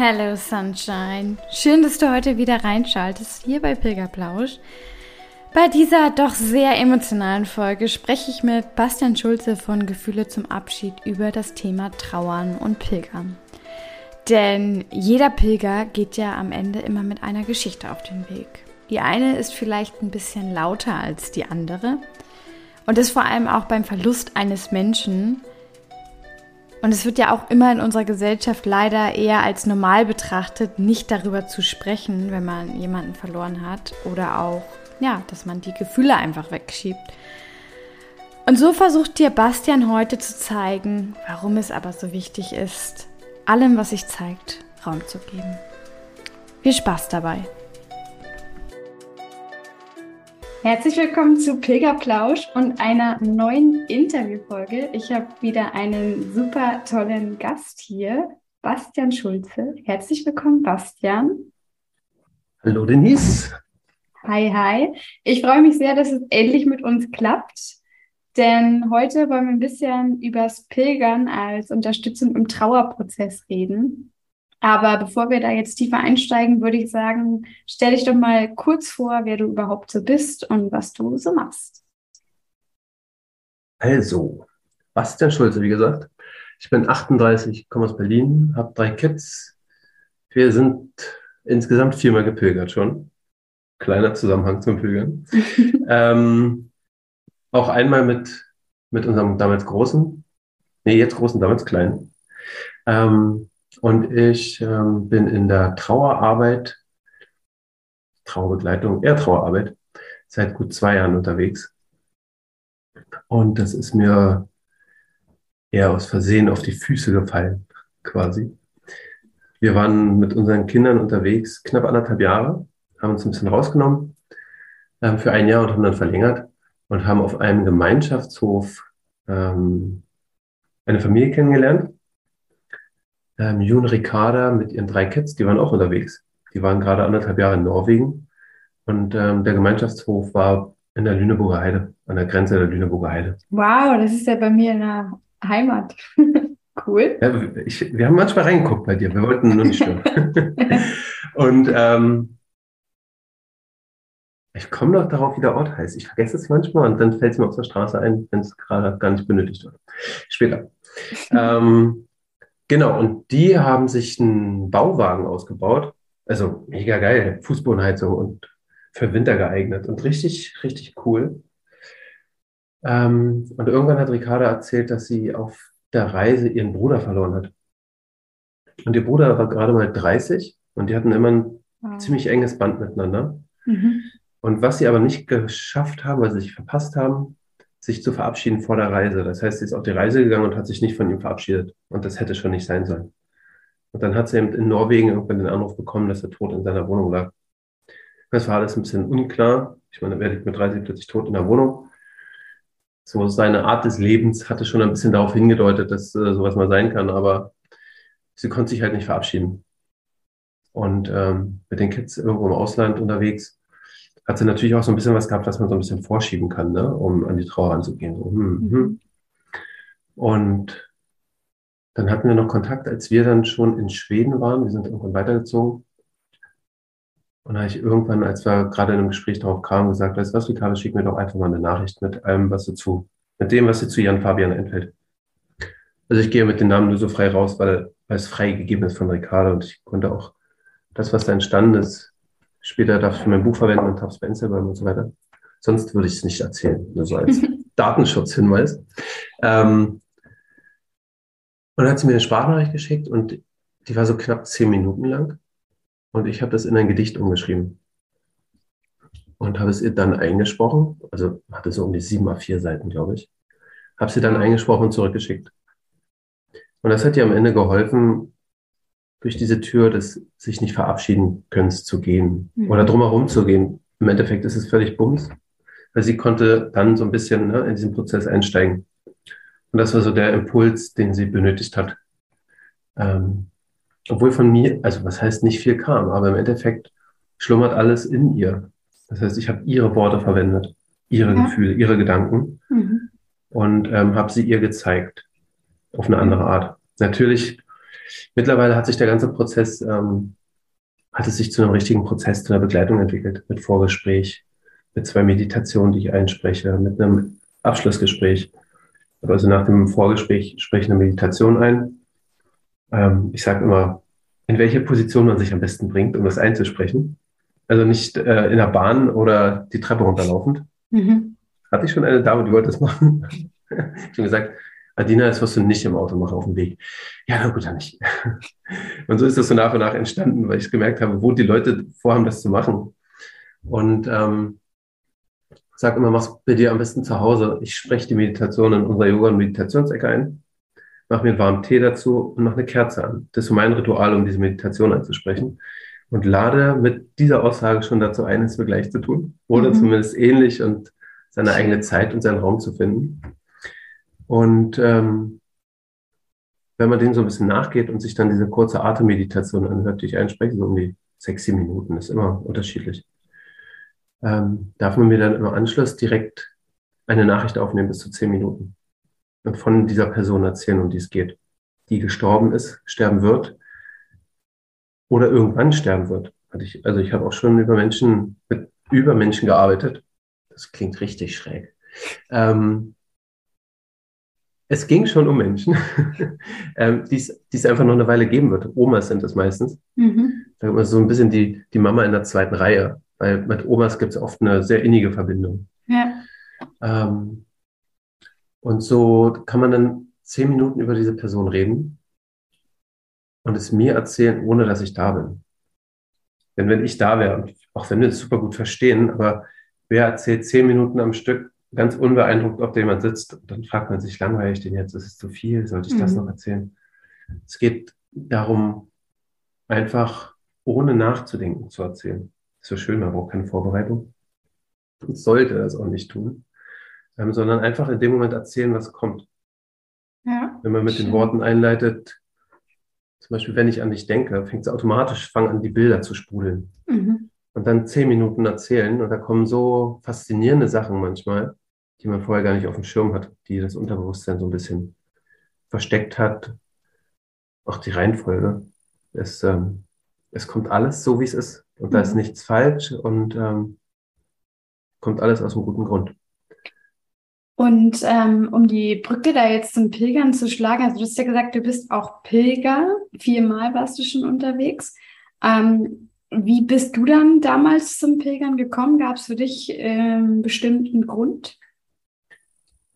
Hello Sunshine. Schön, dass du heute wieder reinschaltest hier bei Pilgerplausch. Bei dieser doch sehr emotionalen Folge spreche ich mit Bastian Schulze von Gefühle zum Abschied über das Thema Trauern und Pilgern. Denn jeder Pilger geht ja am Ende immer mit einer Geschichte auf den Weg. Die eine ist vielleicht ein bisschen lauter als die andere und ist vor allem auch beim Verlust eines Menschen und es wird ja auch immer in unserer Gesellschaft leider eher als normal betrachtet, nicht darüber zu sprechen, wenn man jemanden verloren hat oder auch, ja, dass man die Gefühle einfach wegschiebt. Und so versucht dir Bastian heute zu zeigen, warum es aber so wichtig ist, allem, was sich zeigt, Raum zu geben. Viel Spaß dabei! Herzlich willkommen zu Pilgerplausch und einer neuen Interviewfolge. Ich habe wieder einen super tollen Gast hier, Bastian Schulze. Herzlich willkommen, Bastian. Hallo, Denise. Hi, hi. Ich freue mich sehr, dass es endlich mit uns klappt, denn heute wollen wir ein bisschen übers Pilgern als Unterstützung im Trauerprozess reden. Aber bevor wir da jetzt tiefer einsteigen, würde ich sagen, stell dich doch mal kurz vor, wer du überhaupt so bist und was du so machst. Also, Bastian Schulze, wie gesagt. Ich bin 38, komme aus Berlin, habe drei Kids. Wir sind insgesamt viermal gepilgert schon. Kleiner Zusammenhang zum Pilgern. ähm, auch einmal mit, mit unserem damals großen, nee, jetzt großen, damals kleinen. Ähm, und ich ähm, bin in der Trauerarbeit, Trauerbegleitung, eher Trauerarbeit, seit gut zwei Jahren unterwegs. Und das ist mir eher aus Versehen auf die Füße gefallen, quasi. Wir waren mit unseren Kindern unterwegs, knapp anderthalb Jahre, haben uns ein bisschen rausgenommen ähm, für ein Jahr und haben dann verlängert und haben auf einem Gemeinschaftshof ähm, eine Familie kennengelernt, ähm, Jun Ricarda mit ihren drei Kids, die waren auch unterwegs. Die waren gerade anderthalb Jahre in Norwegen. Und ähm, der Gemeinschaftshof war in der Lüneburger Heide, an der Grenze der Lüneburger Heide. Wow, das ist ja bei mir in der Heimat. cool. Ja, ich, wir haben manchmal reingeguckt bei dir, wir wollten nur nicht stören. und ähm, ich komme noch darauf, wie der Ort heißt. Ich vergesse es manchmal und dann fällt es mir auf der Straße ein, wenn es gerade gar nicht benötigt wird. Später. ähm, Genau, und die haben sich einen Bauwagen ausgebaut. Also mega geil, Fußbodenheizung und für Winter geeignet und richtig, richtig cool. Ähm, und irgendwann hat Ricarda erzählt, dass sie auf der Reise ihren Bruder verloren hat. Und ihr Bruder war gerade mal 30 und die hatten immer ein wow. ziemlich enges Band miteinander. Mhm. Und was sie aber nicht geschafft haben, weil sie sich verpasst haben, sich zu verabschieden vor der Reise. Das heißt, sie ist auf die Reise gegangen und hat sich nicht von ihm verabschiedet. Und das hätte schon nicht sein sollen. Und dann hat sie eben in Norwegen irgendwann den Anruf bekommen, dass er tot in seiner Wohnung lag. Das war alles ein bisschen unklar. Ich meine, er liegt mit 30 plötzlich tot in der Wohnung. So seine Art des Lebens hatte schon ein bisschen darauf hingedeutet, dass äh, sowas mal sein kann, aber sie konnte sich halt nicht verabschieden. Und ähm, mit den Kids irgendwo im Ausland unterwegs hat sie natürlich auch so ein bisschen was gehabt, was man so ein bisschen vorschieben kann, ne? um an die Trauer anzugehen. So, hm, hm. Und dann hatten wir noch Kontakt, als wir dann schon in Schweden waren. Wir sind irgendwann weitergezogen. Und da habe ich irgendwann, als wir gerade in einem Gespräch darauf kamen, gesagt, weißt du was, Ricardo, schick mir doch einfach mal eine Nachricht mit allem, was dazu, mit dem, was dir zu Jan Fabian einfällt. Also ich gehe mit den Namen nur so frei raus, weil, weil es frei gegeben ist von Ricardo und ich konnte auch das, was da entstanden ist, Später darf ich für mein Buch verwenden und habe es bei Instagram und so weiter. Sonst würde ich es nicht erzählen, nur so als Datenschutzhinweis. Ähm, und dann hat sie mir eine Sprachnachricht geschickt und die war so knapp zehn Minuten lang. Und ich habe das in ein Gedicht umgeschrieben. Und habe es ihr dann eingesprochen. Also hatte so um die sieben A4 Seiten, glaube ich. Habe sie dann eingesprochen und zurückgeschickt. Und das hat ihr am Ende geholfen, durch diese Tür des sich nicht verabschieden können zu gehen mhm. oder drumherum zu gehen. Im Endeffekt ist es völlig bums, weil sie konnte dann so ein bisschen ne, in diesen Prozess einsteigen. Und das war so der Impuls, den sie benötigt hat. Ähm, obwohl von mir, also was heißt nicht viel kam, aber im Endeffekt schlummert alles in ihr. Das heißt, ich habe ihre Worte verwendet, ihre ja. Gefühle, ihre Gedanken mhm. und ähm, habe sie ihr gezeigt auf eine andere Art. Natürlich, mittlerweile hat sich der ganze Prozess, ähm, hat es sich zu einem richtigen Prozess, zu einer Begleitung entwickelt, mit Vorgespräch, mit zwei Meditationen, die ich einspreche, mit einem Abschlussgespräch. Also nach dem Vorgespräch spreche ich eine Meditation ein. Ähm, ich sage immer, in welche Position man sich am besten bringt, um das einzusprechen. Also nicht äh, in der Bahn oder die Treppe runterlaufend. Mhm. Hatte ich schon eine Dame, die wollte das machen. ich habe gesagt, Adina, das wirst du nicht im Auto machen auf dem Weg. Ja, na gut, dann nicht. Und so ist das so nach und nach entstanden, weil ich gemerkt habe, wo die Leute vorhaben, das zu machen. Und ähm, sag immer, mach's bei dir am besten zu Hause. Ich spreche die Meditation in unserer Yoga- und Meditationsecke ein, mache mir einen warmen Tee dazu und mache eine Kerze an. Das ist so mein Ritual, um diese Meditation einzusprechen. Und lade mit dieser Aussage schon dazu ein, es mir gleich zu tun. Oder mhm. zumindest ähnlich und seine eigene Zeit und seinen Raum zu finden. Und ähm, wenn man dem so ein bisschen nachgeht und sich dann diese kurze Atemmeditation anhört, die ich einspreche, so um die sechs, sieben Minuten, ist immer unterschiedlich, ähm, darf man mir dann im Anschluss direkt eine Nachricht aufnehmen bis zu zehn Minuten und von dieser Person erzählen, um die es geht, die gestorben ist, sterben wird oder irgendwann sterben wird. Also ich habe auch schon über Menschen, mit Übermenschen gearbeitet. Das klingt richtig schräg. Ähm, es ging schon um Menschen, ähm, die es einfach noch eine Weile geben wird. Omas sind es meistens. Mhm. Da man so ein bisschen die, die Mama in der zweiten Reihe, weil mit Omas gibt es oft eine sehr innige Verbindung. Ja. Ähm, und so kann man dann zehn Minuten über diese Person reden und es mir erzählen, ohne dass ich da bin. Denn wenn ich da wäre, auch wenn wir es super gut verstehen, aber wer erzählt zehn Minuten am Stück ganz unbeeindruckt, ob da jemand sitzt. dann fragt man sich, langweilig ich den jetzt? Ist es zu viel? Sollte ich mhm. das noch erzählen? Es geht darum, einfach ohne nachzudenken zu erzählen. Ist so schön, man braucht keine Vorbereitung. Und sollte das auch nicht tun, ähm, sondern einfach in dem Moment erzählen, was kommt. Ja, Wenn man mit schön. den Worten einleitet, zum Beispiel, wenn ich an dich denke, fängt es automatisch, fangen an, die Bilder zu sprudeln. Mhm und dann zehn Minuten erzählen. Und da kommen so faszinierende Sachen manchmal, die man vorher gar nicht auf dem Schirm hat, die das Unterbewusstsein so ein bisschen versteckt hat. Auch die Reihenfolge. Es, ähm, es kommt alles so, wie es ist. Und da ist mhm. nichts falsch und ähm, kommt alles aus einem guten Grund. Und ähm, um die Brücke da jetzt zum Pilgern zu schlagen, also du hast ja gesagt, du bist auch Pilger. Viermal warst du schon unterwegs. Ähm, wie bist du dann damals zum Pilgern gekommen? Gab es für dich einen ähm, bestimmten Grund?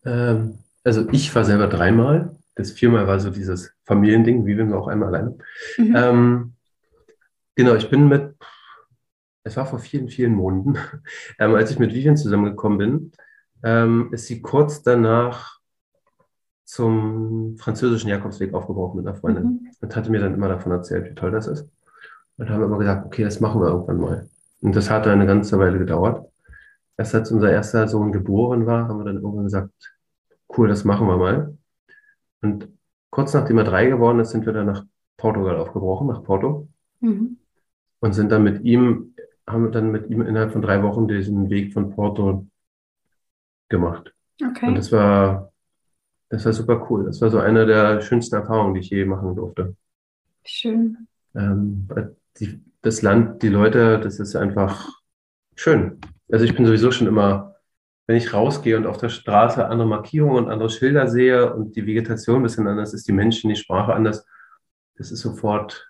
Ähm, also ich war selber dreimal. Das viermal war so dieses Familiending, wie wenn wir auch einmal alleine. Mhm. Ähm, genau, ich bin mit, es war vor vielen, vielen Monaten, ähm, als ich mit Vivian zusammengekommen bin, ähm, ist sie kurz danach zum französischen Jakobsweg aufgebrochen mit einer Freundin mhm. und hatte mir dann immer davon erzählt, wie toll das ist. Und haben immer gesagt, okay, das machen wir irgendwann mal. Und das hat eine ganze Weile gedauert. Erst als unser erster Sohn geboren war, haben wir dann irgendwann gesagt, cool, das machen wir mal. Und kurz nachdem er drei geworden ist, sind wir dann nach Portugal aufgebrochen, nach Porto. Mhm. Und sind dann mit ihm, haben wir dann mit ihm innerhalb von drei Wochen diesen Weg von Porto gemacht. Okay. Und das war, das war super cool. Das war so eine der schönsten Erfahrungen, die ich je machen durfte. Schön. Ähm, die, das Land, die Leute, das ist einfach schön. Also ich bin sowieso schon immer, wenn ich rausgehe und auf der Straße andere Markierungen und andere Schilder sehe und die Vegetation ein bisschen anders ist, die Menschen, die Sprache anders, das ist sofort,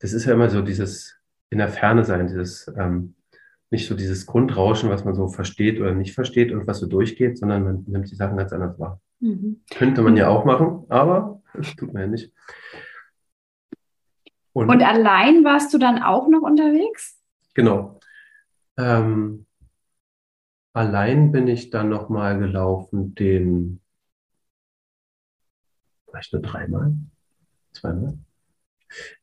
das ist ja immer so dieses in der Ferne sein, dieses ähm, nicht so dieses Grundrauschen, was man so versteht oder nicht versteht und was so durchgeht, sondern man nimmt die Sachen ganz anders wahr. Mhm. Könnte man ja auch machen, aber das tut man ja nicht. Und, und allein warst du dann auch noch unterwegs? Genau. Ähm, allein bin ich dann nochmal gelaufen den vielleicht nur dreimal, zweimal.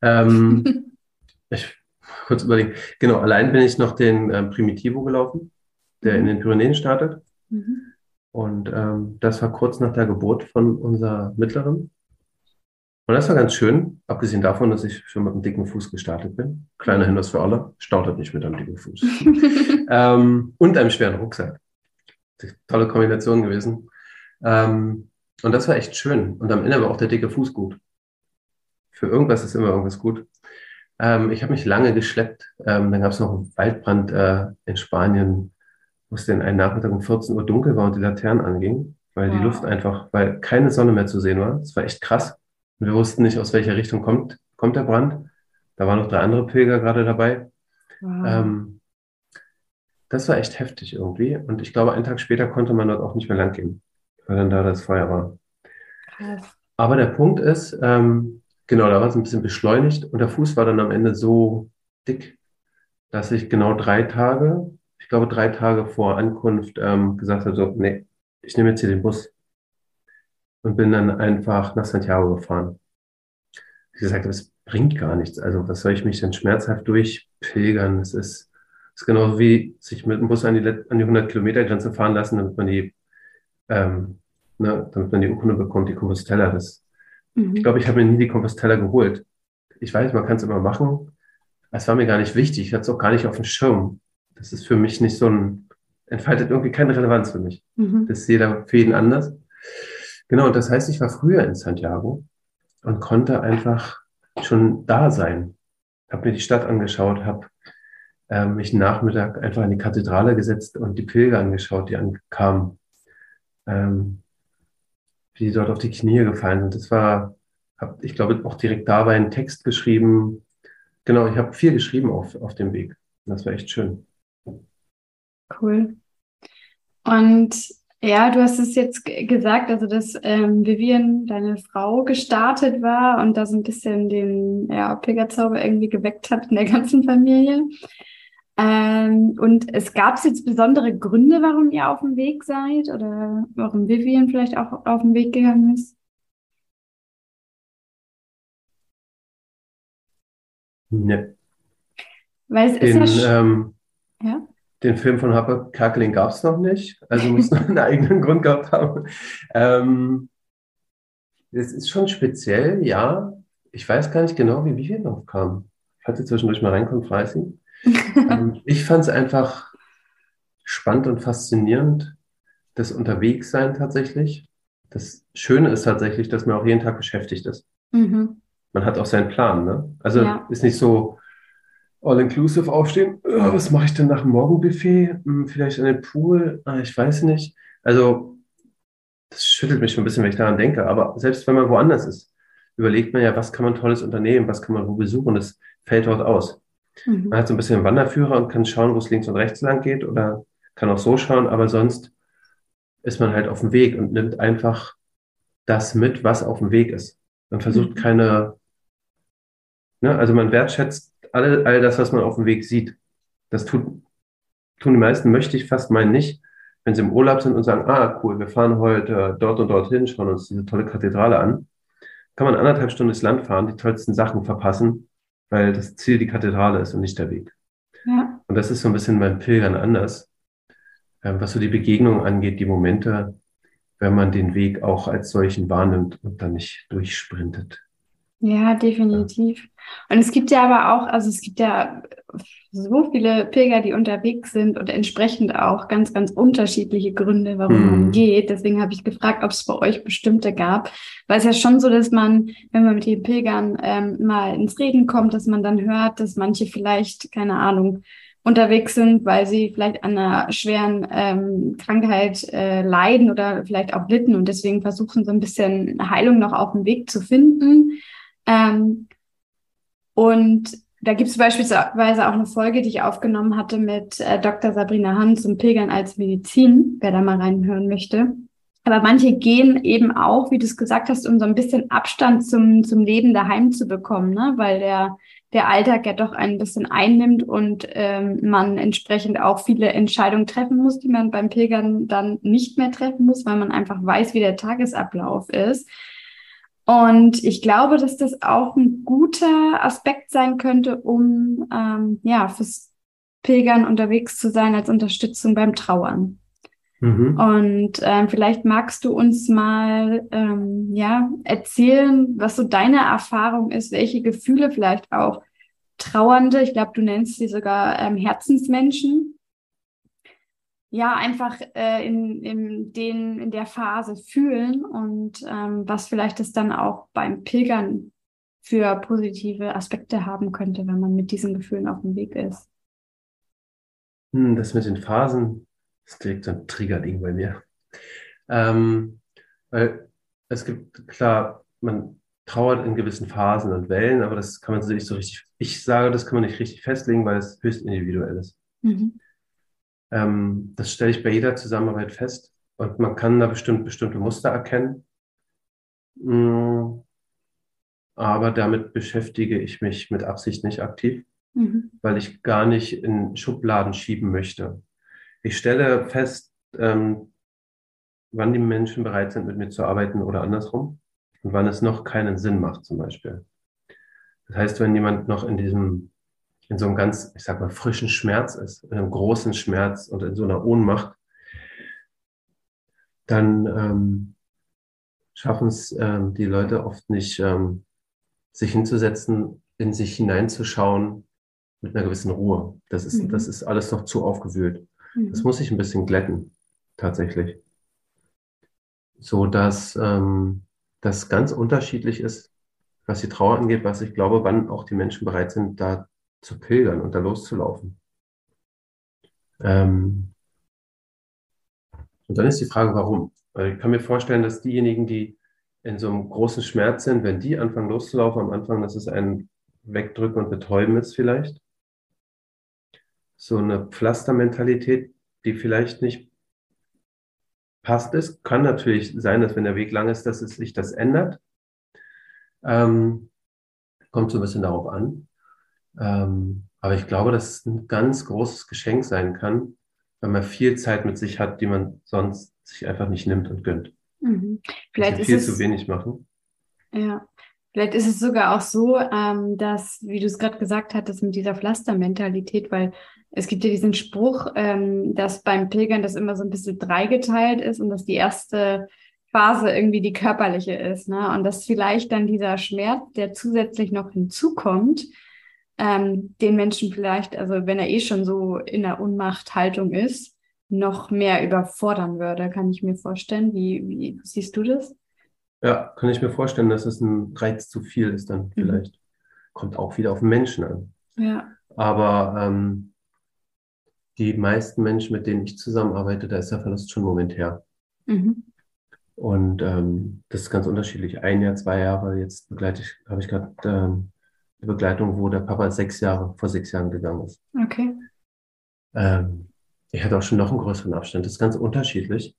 Ähm, ich kurz überlegen. Genau, allein bin ich noch den ähm, Primitivo gelaufen, der in den Pyrenäen startet. Mhm. Und ähm, das war kurz nach der Geburt von unserer Mittleren. Und das war ganz schön, abgesehen davon, dass ich schon mit einem dicken Fuß gestartet bin. Kleiner Hinweis für alle, startet nicht mit einem dicken Fuß. ähm, und einem schweren Rucksack. Tolle Kombination gewesen. Ähm, und das war echt schön. Und am Ende war auch der dicke Fuß gut. Für irgendwas ist immer irgendwas gut. Ähm, ich habe mich lange geschleppt. Ähm, dann gab es noch einen Waldbrand äh, in Spanien, wo es denn einen Nachmittag um 14 Uhr dunkel war und die Laternen angingen, weil wow. die Luft einfach, weil keine Sonne mehr zu sehen war. Das war echt krass. Wir wussten nicht, aus welcher Richtung kommt, kommt der Brand. Da waren noch drei andere Pilger gerade dabei. Wow. Ähm, das war echt heftig irgendwie. Und ich glaube, einen Tag später konnte man dort auch nicht mehr lang gehen, weil dann da das Feuer war. Krass. Aber der Punkt ist, ähm, genau, da war es ein bisschen beschleunigt und der Fuß war dann am Ende so dick, dass ich genau drei Tage, ich glaube drei Tage vor Ankunft ähm, gesagt habe, so, nee, ich nehme jetzt hier den Bus und bin dann einfach nach Santiago gefahren. Ich gesagt es bringt gar nichts. Also was soll ich mich denn schmerzhaft durchpilgern? Es ist, es ist genauso wie sich mit dem Bus an die, an die 100 Kilometer Grenze fahren lassen, damit man die, ähm, ne, damit man die Urkunde bekommt, die Compostella. Das, mhm. Ich glaube, ich habe mir nie die Compostella geholt. Ich weiß, man kann es immer machen. Es war mir gar nicht wichtig. Ich hatte es auch gar nicht auf dem Schirm. Das ist für mich nicht so ein, entfaltet irgendwie keine Relevanz für mich. Mhm. Das ist jeder für jeden anders. Genau, das heißt, ich war früher in Santiago und konnte einfach schon da sein. Habe mir die Stadt angeschaut, habe äh, mich Nachmittag einfach in die Kathedrale gesetzt und die Pilger angeschaut, die ankamen, ähm, wie die dort auf die Knie gefallen sind. Das war, hab, ich glaube, auch direkt dabei einen Text geschrieben. Genau, ich habe viel geschrieben auf, auf dem Weg. Das war echt schön. Cool. Und ja, du hast es jetzt gesagt, also dass ähm, Vivian, deine Frau, gestartet war und da so ein bisschen den ja, Pilgerzauber irgendwie geweckt hat in der ganzen Familie. Ähm, und es gab jetzt besondere Gründe, warum ihr auf dem Weg seid oder warum Vivian vielleicht auch auf den Weg gegangen ist? Ne. Weil es den, ist ja, ähm, ja? Den Film von Harper Kerkeling gab es noch nicht, also muss noch einen eigenen Grund gehabt haben. Ähm, es ist schon speziell, ja. Ich weiß gar nicht genau, wie wir drauf kamen. Falls ihr zwischendurch mal reinkommt, Freisi. ähm, ich fand es einfach spannend und faszinierend, das Unterwegssein tatsächlich. Das Schöne ist tatsächlich, dass man auch jeden Tag beschäftigt ist. Mhm. Man hat auch seinen Plan. Ne? Also ja. ist nicht so, All-Inclusive aufstehen. Oh, was mache ich denn nach dem Morgenbuffet? Hm, vielleicht an den Pool? Ah, ich weiß nicht. Also, das schüttelt mich schon ein bisschen, wenn ich daran denke. Aber selbst wenn man woanders ist, überlegt man ja, was kann man Tolles unternehmen, was kann man wo besuchen. Das fällt dort aus. Mhm. Man hat so ein bisschen einen Wanderführer und kann schauen, wo es links und rechts lang geht oder kann auch so schauen. Aber sonst ist man halt auf dem Weg und nimmt einfach das mit, was auf dem Weg ist. Man versucht mhm. keine, ne, also man wertschätzt all, all das, was man auf dem Weg sieht. Das tut, tun die meisten, möchte ich fast meinen nicht, wenn sie im Urlaub sind und sagen, ah, cool, wir fahren heute dort und dorthin, schauen uns diese tolle Kathedrale an. Kann man anderthalb Stunden ins Land fahren, die tollsten Sachen verpassen, weil das Ziel die Kathedrale ist und nicht der Weg. Ja. Und das ist so ein bisschen beim Pilgern anders, ähm, was so die Begegnung angeht, die Momente, wenn man den Weg auch als solchen wahrnimmt und dann nicht durchsprintet. Ja, definitiv. Und es gibt ja aber auch, also es gibt ja so viele Pilger, die unterwegs sind und entsprechend auch ganz, ganz unterschiedliche Gründe, warum mhm. man geht. Deswegen habe ich gefragt, ob es bei euch bestimmte gab. Weil es ja schon so, dass man, wenn man mit den Pilgern ähm, mal ins Reden kommt, dass man dann hört, dass manche vielleicht, keine Ahnung, unterwegs sind, weil sie vielleicht an einer schweren ähm, Krankheit äh, leiden oder vielleicht auch litten und deswegen versuchen, so ein bisschen Heilung noch auf dem Weg zu finden. Ähm, und da gibt es beispielsweise auch eine Folge, die ich aufgenommen hatte mit äh, Dr. Sabrina Hahn zum Pilgern als Medizin, wer da mal reinhören möchte. Aber manche gehen eben auch, wie du es gesagt hast, um so ein bisschen Abstand zum, zum Leben daheim zu bekommen, ne? weil der, der Alltag ja doch ein bisschen einnimmt und ähm, man entsprechend auch viele Entscheidungen treffen muss, die man beim Pilgern dann nicht mehr treffen muss, weil man einfach weiß, wie der Tagesablauf ist. Und ich glaube, dass das auch ein guter Aspekt sein könnte, um ähm, ja fürs Pilgern unterwegs zu sein als Unterstützung beim Trauern. Mhm. Und ähm, vielleicht magst du uns mal ähm, ja erzählen, was so deine Erfahrung ist, welche Gefühle vielleicht auch Trauernde, ich glaube, du nennst sie sogar ähm, Herzensmenschen, ja, einfach äh, in, in, den, in der Phase fühlen und ähm, was vielleicht es dann auch beim Pilgern für positive Aspekte haben könnte, wenn man mit diesen Gefühlen auf dem Weg ist. Hm, das mit den Phasen ist direkt so ein Triggerding bei mir. Ähm, weil es gibt, klar, man trauert in gewissen Phasen und Wellen, aber das kann man sich nicht so richtig, ich sage, das kann man nicht richtig festlegen, weil es höchst individuell ist. Mhm. Ähm, das stelle ich bei jeder Zusammenarbeit fest und man kann da bestimmt bestimmte Muster erkennen. Mm, aber damit beschäftige ich mich mit Absicht nicht aktiv, mhm. weil ich gar nicht in Schubladen schieben möchte. Ich stelle fest, ähm, wann die Menschen bereit sind, mit mir zu arbeiten oder andersrum und wann es noch keinen Sinn macht, zum Beispiel. Das heißt, wenn jemand noch in diesem in so einem ganz, ich sag mal, frischen Schmerz ist, in einem großen Schmerz und in so einer Ohnmacht, dann ähm, schaffen es ähm, die Leute oft nicht, ähm, sich hinzusetzen, in sich hineinzuschauen mit einer gewissen Ruhe. Das ist, mhm. das ist alles noch zu aufgewühlt. Mhm. Das muss ich ein bisschen glätten, tatsächlich. So dass ähm, das ganz unterschiedlich ist, was die Trauer angeht, was ich glaube, wann auch die Menschen bereit sind, da zu pilgern und da loszulaufen. Ähm, und dann ist die Frage, warum? Weil ich kann mir vorstellen, dass diejenigen, die in so einem großen Schmerz sind, wenn die anfangen loszulaufen am Anfang, dass es ein Wegdrücken und Betäuben ist vielleicht. So eine Pflastermentalität, die vielleicht nicht passt ist. Kann natürlich sein, dass wenn der Weg lang ist, dass es sich das ändert. Ähm, kommt so ein bisschen darauf an. Ähm, aber ich glaube, dass es ein ganz großes Geschenk sein kann, wenn man viel Zeit mit sich hat, die man sonst sich einfach nicht nimmt und gönnt. Mhm. Vielleicht ist viel zu wenig machen. Ja, vielleicht ist es sogar auch so, ähm, dass, wie du es gerade gesagt hattest, mit dieser Pflastermentalität, weil es gibt ja diesen Spruch, ähm, dass beim Pilgern das immer so ein bisschen dreigeteilt ist und dass die erste Phase irgendwie die körperliche ist, ne? Und dass vielleicht dann dieser Schmerz, der zusätzlich noch hinzukommt, ähm, den Menschen vielleicht, also wenn er eh schon so in der Unmachthaltung ist, noch mehr überfordern würde, kann ich mir vorstellen. Wie, wie siehst du das? Ja, kann ich mir vorstellen, dass es ein Reiz zu viel ist dann mhm. vielleicht. Mhm. Kommt auch wieder auf den Menschen an. Ja. Aber ähm, die meisten Menschen, mit denen ich zusammenarbeite, da ist der Verlust schon momentär. Mhm. Und ähm, das ist ganz unterschiedlich. Ein Jahr, zwei Jahre, jetzt begleite ich, habe ich gerade ähm, eine Begleitung, wo der Papa sechs Jahre, vor sechs Jahren gegangen ist. Okay. Ähm, ich hatte auch schon noch einen größeren Abstand. Das ist ganz unterschiedlich.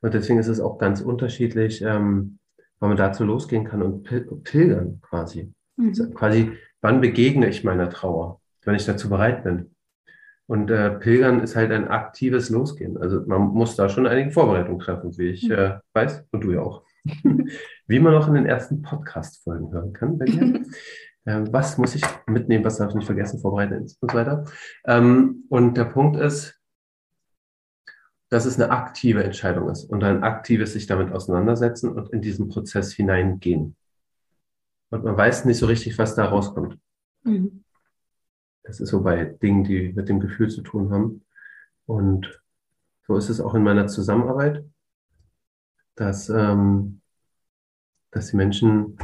Und deswegen ist es auch ganz unterschiedlich, ähm, wann man dazu losgehen kann und pil pilgern quasi. Mhm. Also quasi, wann begegne ich meiner Trauer, wenn ich dazu bereit bin. Und äh, Pilgern ist halt ein aktives Losgehen. Also man muss da schon einige Vorbereitungen treffen, wie ich mhm. äh, weiß, und du ja auch. wie man auch in den ersten Podcast-Folgen hören kann bei dir. Ähm, was muss ich mitnehmen, was darf ich nicht vergessen, vorbereiten und so weiter. Ähm, und der Punkt ist, dass es eine aktive Entscheidung ist und ein aktives sich damit auseinandersetzen und in diesen Prozess hineingehen. Und man weiß nicht so richtig, was da rauskommt. Mhm. Das ist so bei Dingen, die mit dem Gefühl zu tun haben. Und so ist es auch in meiner Zusammenarbeit, dass, ähm, dass die Menschen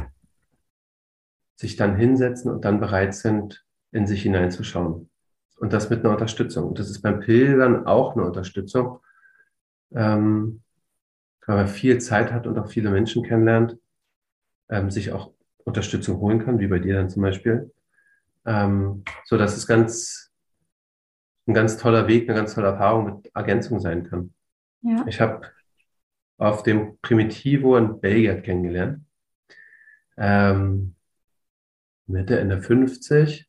sich dann hinsetzen und dann bereit sind, in sich hineinzuschauen. Und das mit einer Unterstützung. Und das ist beim Pilgern auch eine Unterstützung, ähm, weil man viel Zeit hat und auch viele Menschen kennenlernt, ähm, sich auch Unterstützung holen kann, wie bei dir dann zum Beispiel. Ähm, so dass es ganz, ein ganz toller Weg, eine ganz tolle Erfahrung mit Ergänzung sein kann. Ja. Ich habe auf dem Primitivo in Belgien kennengelernt. Ähm, Mitte, Ende 50,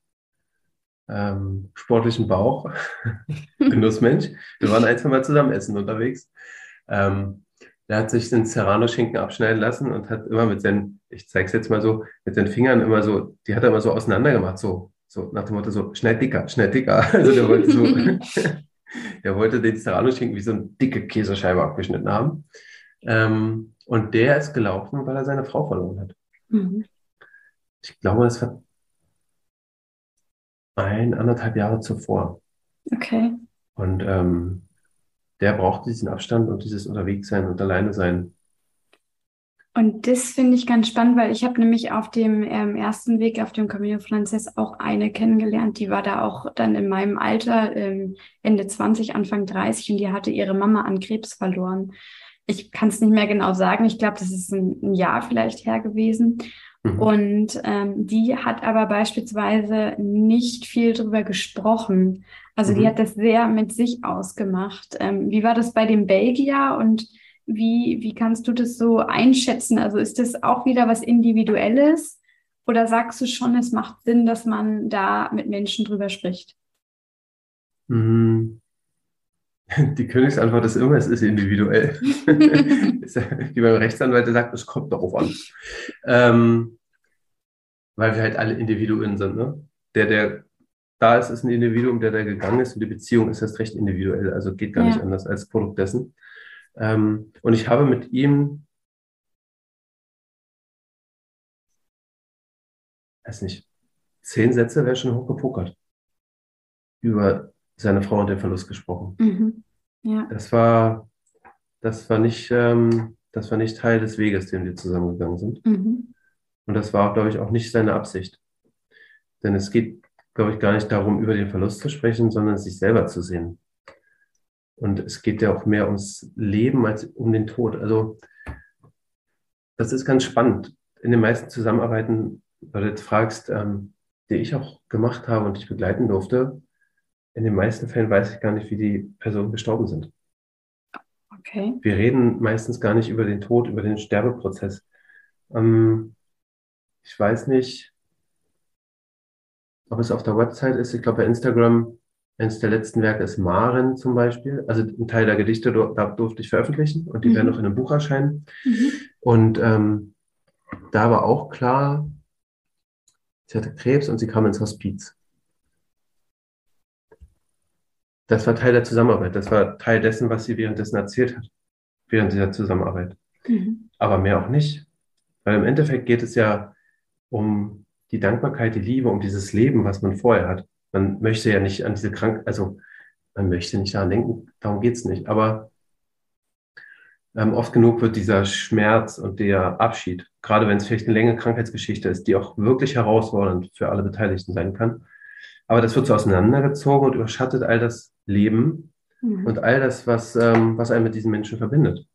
ähm, sportlichen Bauch, Genussmensch. Wir waren ein, zwei Mal zusammen essen unterwegs. Ähm, der hat sich den Serrano-Schinken abschneiden lassen und hat immer mit seinen, ich zeige es jetzt mal so, mit den Fingern immer so, die hat er immer so auseinander gemacht, so, so nach dem Motto so, schnell dicker, schnell dicker. Also der wollte so, der wollte den Serrano-Schinken wie so eine dicke Käsescheibe abgeschnitten haben. Ähm, und der ist gelaufen, weil er seine Frau verloren hat. Mhm. Ich glaube, das war ein, anderthalb Jahre zuvor. Okay. Und ähm, der brauchte diesen Abstand und dieses Unterwegssein und alleine sein. Und das finde ich ganz spannend, weil ich habe nämlich auf dem ähm, ersten Weg auf dem Camino Frances auch eine kennengelernt, die war da auch dann in meinem Alter, ähm, Ende 20, Anfang 30 und die hatte ihre Mama an Krebs verloren. Ich kann es nicht mehr genau sagen, ich glaube, das ist ein, ein Jahr vielleicht her gewesen. Mhm. Und ähm, die hat aber beispielsweise nicht viel drüber gesprochen. Also mhm. die hat das sehr mit sich ausgemacht. Ähm, wie war das bei dem Belgier und wie, wie kannst du das so einschätzen? Also ist das auch wieder was Individuelles oder sagst du schon, es macht Sinn, dass man da mit Menschen drüber spricht? Mhm. Die Königsantwort ist immer, es ist individuell. Wie beim Rechtsanwalt, der sagt, es kommt darauf an. Ähm, weil wir halt alle Individuen sind. Ne? Der, der da ist, ist ein Individuum, der da gegangen ist und die Beziehung ist erst recht individuell. Also geht gar ja. nicht anders als Produkt dessen. Ähm, und ich habe mit ihm, weiß nicht, zehn Sätze wäre schon hochgepokert. Über seine Frau und den Verlust gesprochen. Mhm. Ja. Das war, das war nicht, ähm, das war nicht Teil des Weges, den wir zusammengegangen sind. Mhm. Und das war, glaube ich, auch nicht seine Absicht. Denn es geht, glaube ich, gar nicht darum, über den Verlust zu sprechen, sondern sich selber zu sehen. Und es geht ja auch mehr ums Leben als um den Tod. Also das ist ganz spannend. In den meisten Zusammenarbeiten, weil du jetzt fragst, ähm, die ich auch gemacht habe und ich begleiten durfte, in den meisten Fällen weiß ich gar nicht, wie die Personen gestorben sind. Okay. Wir reden meistens gar nicht über den Tod, über den Sterbeprozess. Ähm, ich weiß nicht, ob es auf der Website ist. Ich glaube, bei Instagram, eines der letzten Werke ist Maren zum Beispiel. Also ein Teil der Gedichte da durfte ich veröffentlichen und die mhm. werden noch in einem Buch erscheinen. Mhm. Und ähm, da war auch klar, sie hatte Krebs und sie kam ins Hospiz. Das war Teil der Zusammenarbeit. Das war Teil dessen, was sie währenddessen erzählt hat, während dieser Zusammenarbeit. Mhm. Aber mehr auch nicht. Weil im Endeffekt geht es ja um die Dankbarkeit, die Liebe, um dieses Leben, was man vorher hat. Man möchte ja nicht an diese Krankheit, also man möchte nicht daran denken, darum geht's nicht. Aber ähm, oft genug wird dieser Schmerz und der Abschied, gerade wenn es vielleicht eine längere Krankheitsgeschichte ist, die auch wirklich herausfordernd für alle Beteiligten sein kann, aber das wird so auseinandergezogen und überschattet all das Leben mhm. und all das, was, ähm, was einen mit diesen Menschen verbindet.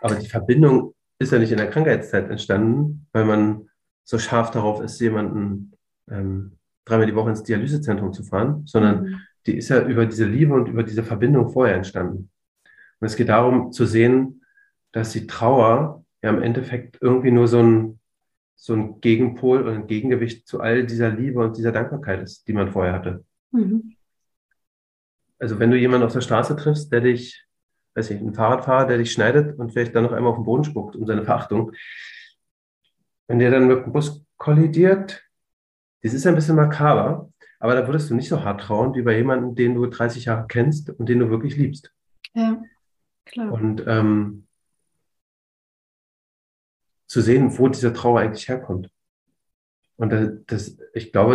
Aber die Verbindung ist ja nicht in der Krankheitszeit entstanden, weil man so scharf darauf ist, jemanden ähm, dreimal die Woche ins Dialysezentrum zu fahren, sondern mhm. die ist ja über diese Liebe und über diese Verbindung vorher entstanden. Und es geht darum zu sehen, dass die Trauer ja im Endeffekt irgendwie nur so ein so ein Gegenpol oder ein Gegengewicht zu all dieser Liebe und dieser Dankbarkeit ist, die man vorher hatte. Mhm. Also wenn du jemanden auf der Straße triffst, der dich, weiß ich, ein Fahrradfahrer, der dich schneidet und vielleicht dann noch einmal auf den Boden spuckt um seine Verachtung, wenn der dann mit dem Bus kollidiert, das ist ein bisschen makaber, aber da würdest du nicht so hart trauen wie bei jemandem, den du 30 Jahre kennst und den du wirklich liebst. Ja, klar. Und ähm, zu sehen, wo diese Trauer eigentlich herkommt. Und das, ich glaube,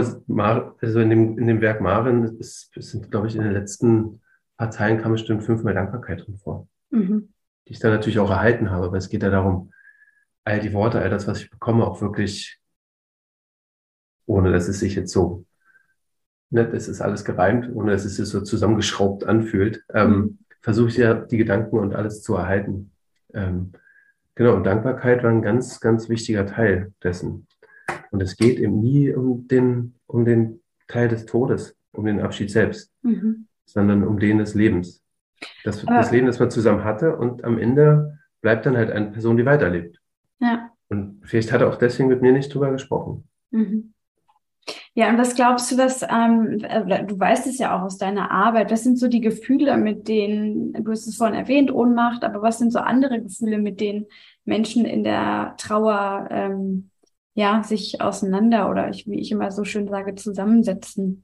also in dem, in dem Werk Maren ist, sind, glaube ich, in den letzten paar Zeilen kam bestimmt fünfmal Dankbarkeit drin vor. Mhm. Die ich dann natürlich auch erhalten habe, aber es geht ja darum, all die Worte, all das, was ich bekomme, auch wirklich, ohne dass es sich jetzt so, ne, das ist alles gereimt, ohne dass es sich so zusammengeschraubt anfühlt, ähm, mhm. versuche ich ja die Gedanken und alles zu erhalten. Ähm, Genau, und Dankbarkeit war ein ganz, ganz wichtiger Teil dessen. Und es geht eben nie um den, um den Teil des Todes, um den Abschied selbst, mhm. Sondern um den des Lebens. Das, das Leben, das man zusammen hatte und am Ende bleibt dann halt eine Person, die weiterlebt. Ja. Und vielleicht hat er auch deswegen mit mir nicht drüber gesprochen. Mhm. Ja, und was glaubst du, was, ähm, du weißt es ja auch aus deiner Arbeit, was sind so die Gefühle, mit denen, du hast es vorhin erwähnt, Ohnmacht, aber was sind so andere Gefühle, mit denen Menschen in der Trauer ähm, ja sich auseinander oder ich, wie ich immer so schön sage, zusammensetzen?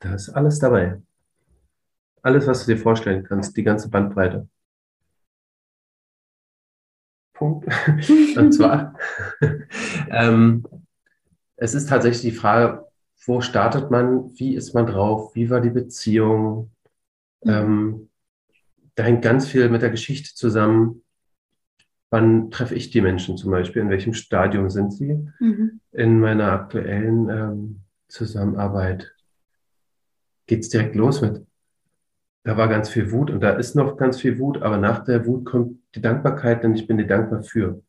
Da ist alles dabei. Alles, was du dir vorstellen kannst, die ganze Bandbreite. Punkt. Und zwar, ähm, es ist tatsächlich die Frage, wo startet man, wie ist man drauf, wie war die Beziehung. Mhm. Ähm, da hängt ganz viel mit der Geschichte zusammen. Wann treffe ich die Menschen zum Beispiel? In welchem Stadium sind sie mhm. in meiner aktuellen ähm, Zusammenarbeit? Geht es direkt los mit? Da war ganz viel Wut und da ist noch ganz viel Wut, aber nach der Wut kommt die Dankbarkeit, denn ich bin dir dankbar für.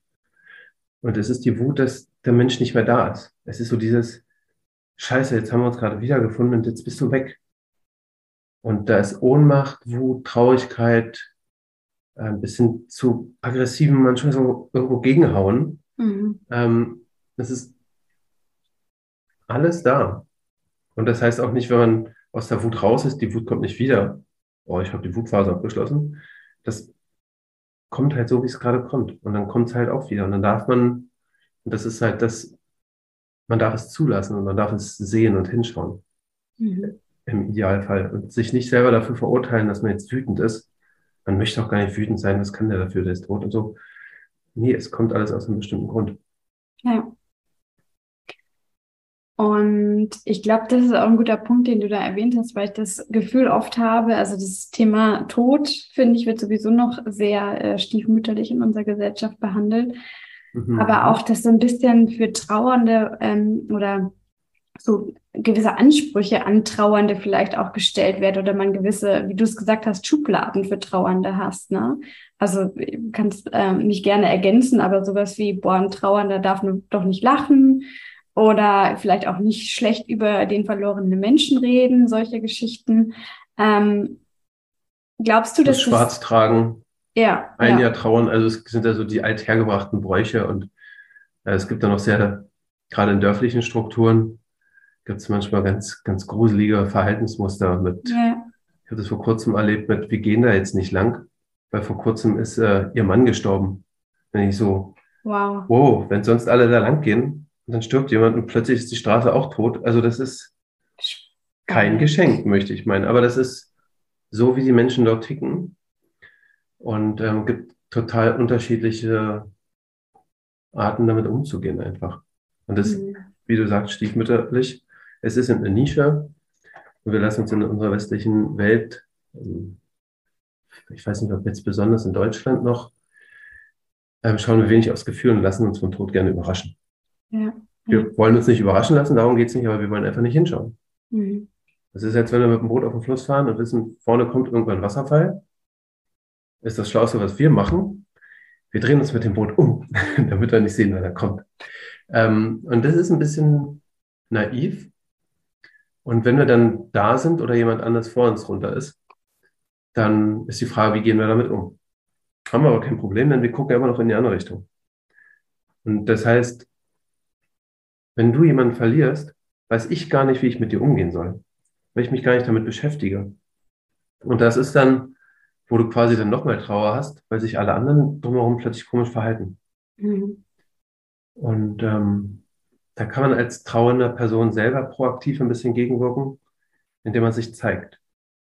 Und es ist die Wut, dass der Mensch nicht mehr da ist. Es ist so dieses, Scheiße, jetzt haben wir uns gerade wiedergefunden und jetzt bist du weg. Und da ist Ohnmacht, Wut, Traurigkeit, äh, ein bisschen zu aggressiven, manchmal so irgendwo gegenhauen. Mhm. Ähm, das ist alles da. Und das heißt auch nicht, wenn man aus der Wut raus ist, die Wut kommt nicht wieder. Oh, ich habe die Wutphase abgeschlossen. Das kommt halt so, wie es gerade kommt. Und dann kommt es halt auch wieder. Und dann darf man, und das ist halt das, man darf es zulassen und man darf es sehen und hinschauen. Mhm. Im Idealfall. Und sich nicht selber dafür verurteilen, dass man jetzt wütend ist. Man möchte auch gar nicht wütend sein, was kann der dafür, der ist tot und so. Nee, es kommt alles aus einem bestimmten Grund. Ja. Und ich glaube, das ist auch ein guter Punkt, den du da erwähnt hast, weil ich das Gefühl oft habe, also das Thema Tod, finde ich, wird sowieso noch sehr äh, stiefmütterlich in unserer Gesellschaft behandelt. Mhm. Aber auch, dass so ein bisschen für Trauernde ähm, oder so gewisse Ansprüche an Trauernde vielleicht auch gestellt werden oder man gewisse, wie du es gesagt hast, Schubladen für Trauernde hast. Ne? Also kannst ähm, mich gerne ergänzen, aber sowas wie, boah, ein Trauernder darf doch nicht lachen oder vielleicht auch nicht schlecht über den verlorenen Menschen reden, solche Geschichten. Ähm, glaubst du, dass das Schwarz tragen? Ja. Ein ja. Jahr trauern, also es sind ja so die althergebrachten Bräuche und äh, es gibt da noch sehr, gerade in dörflichen Strukturen, gibt es manchmal ganz, ganz gruselige Verhaltensmuster mit. Ja. Ich habe das vor kurzem erlebt mit, wir gehen da jetzt nicht lang, weil vor kurzem ist äh, ihr Mann gestorben. Wenn ich so, wow, wow wenn sonst alle da lang gehen, dann stirbt jemand und plötzlich ist die Straße auch tot. Also das ist kein Geschenk, möchte ich meinen. Aber das ist so, wie die Menschen dort ticken und ähm, gibt total unterschiedliche Arten, damit umzugehen einfach. Und das, mhm. wie du sagst, stiefmütterlich. Es ist eine Nische und wir lassen uns in unserer westlichen Welt, ähm, ich weiß nicht, ob jetzt besonders in Deutschland noch, ähm, schauen wir wenig aufs Gefühl und lassen uns vom Tod gerne überraschen. Ja. Wir wollen uns nicht überraschen lassen, darum geht es nicht, aber wir wollen einfach nicht hinschauen. Mhm. Das ist jetzt, wenn wir mit dem Boot auf dem Fluss fahren und wissen, vorne kommt irgendwann ein Wasserfall ist das Schlauste, was wir machen. Wir drehen uns mit dem Boot um, damit wir nicht sehen, wer da kommt. Ähm, und das ist ein bisschen naiv. Und wenn wir dann da sind oder jemand anders vor uns runter ist, dann ist die Frage, wie gehen wir damit um? Haben wir aber kein Problem, denn wir gucken immer noch in die andere Richtung. Und das heißt, wenn du jemanden verlierst, weiß ich gar nicht, wie ich mit dir umgehen soll, weil ich mich gar nicht damit beschäftige. Und das ist dann wo du quasi dann nochmal Trauer hast, weil sich alle anderen drumherum plötzlich komisch verhalten. Mhm. Und ähm, da kann man als trauernde Person selber proaktiv ein bisschen gegenwirken, indem man sich zeigt.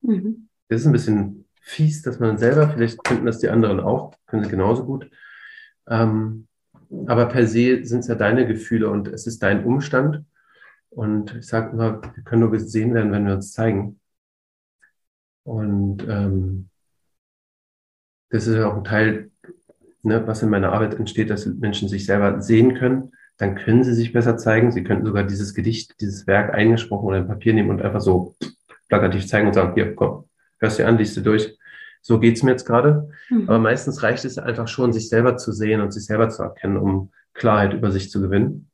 Mhm. Das ist ein bisschen fies, dass man selber, vielleicht könnten das die anderen auch, können sie genauso gut. Ähm, aber per se sind es ja deine Gefühle und es ist dein Umstand. Und ich sage immer, wir können nur gesehen werden, wenn wir uns zeigen. Und ähm, das ist ja auch ein Teil, ne, was in meiner Arbeit entsteht, dass Menschen sich selber sehen können. Dann können sie sich besser zeigen. Sie könnten sogar dieses Gedicht, dieses Werk eingesprochen oder ein Papier nehmen und einfach so plakativ zeigen und sagen, hier, komm, hörst dir an, liest du durch. So geht's mir jetzt gerade. Mhm. Aber meistens reicht es einfach schon, sich selber zu sehen und sich selber zu erkennen, um Klarheit über sich zu gewinnen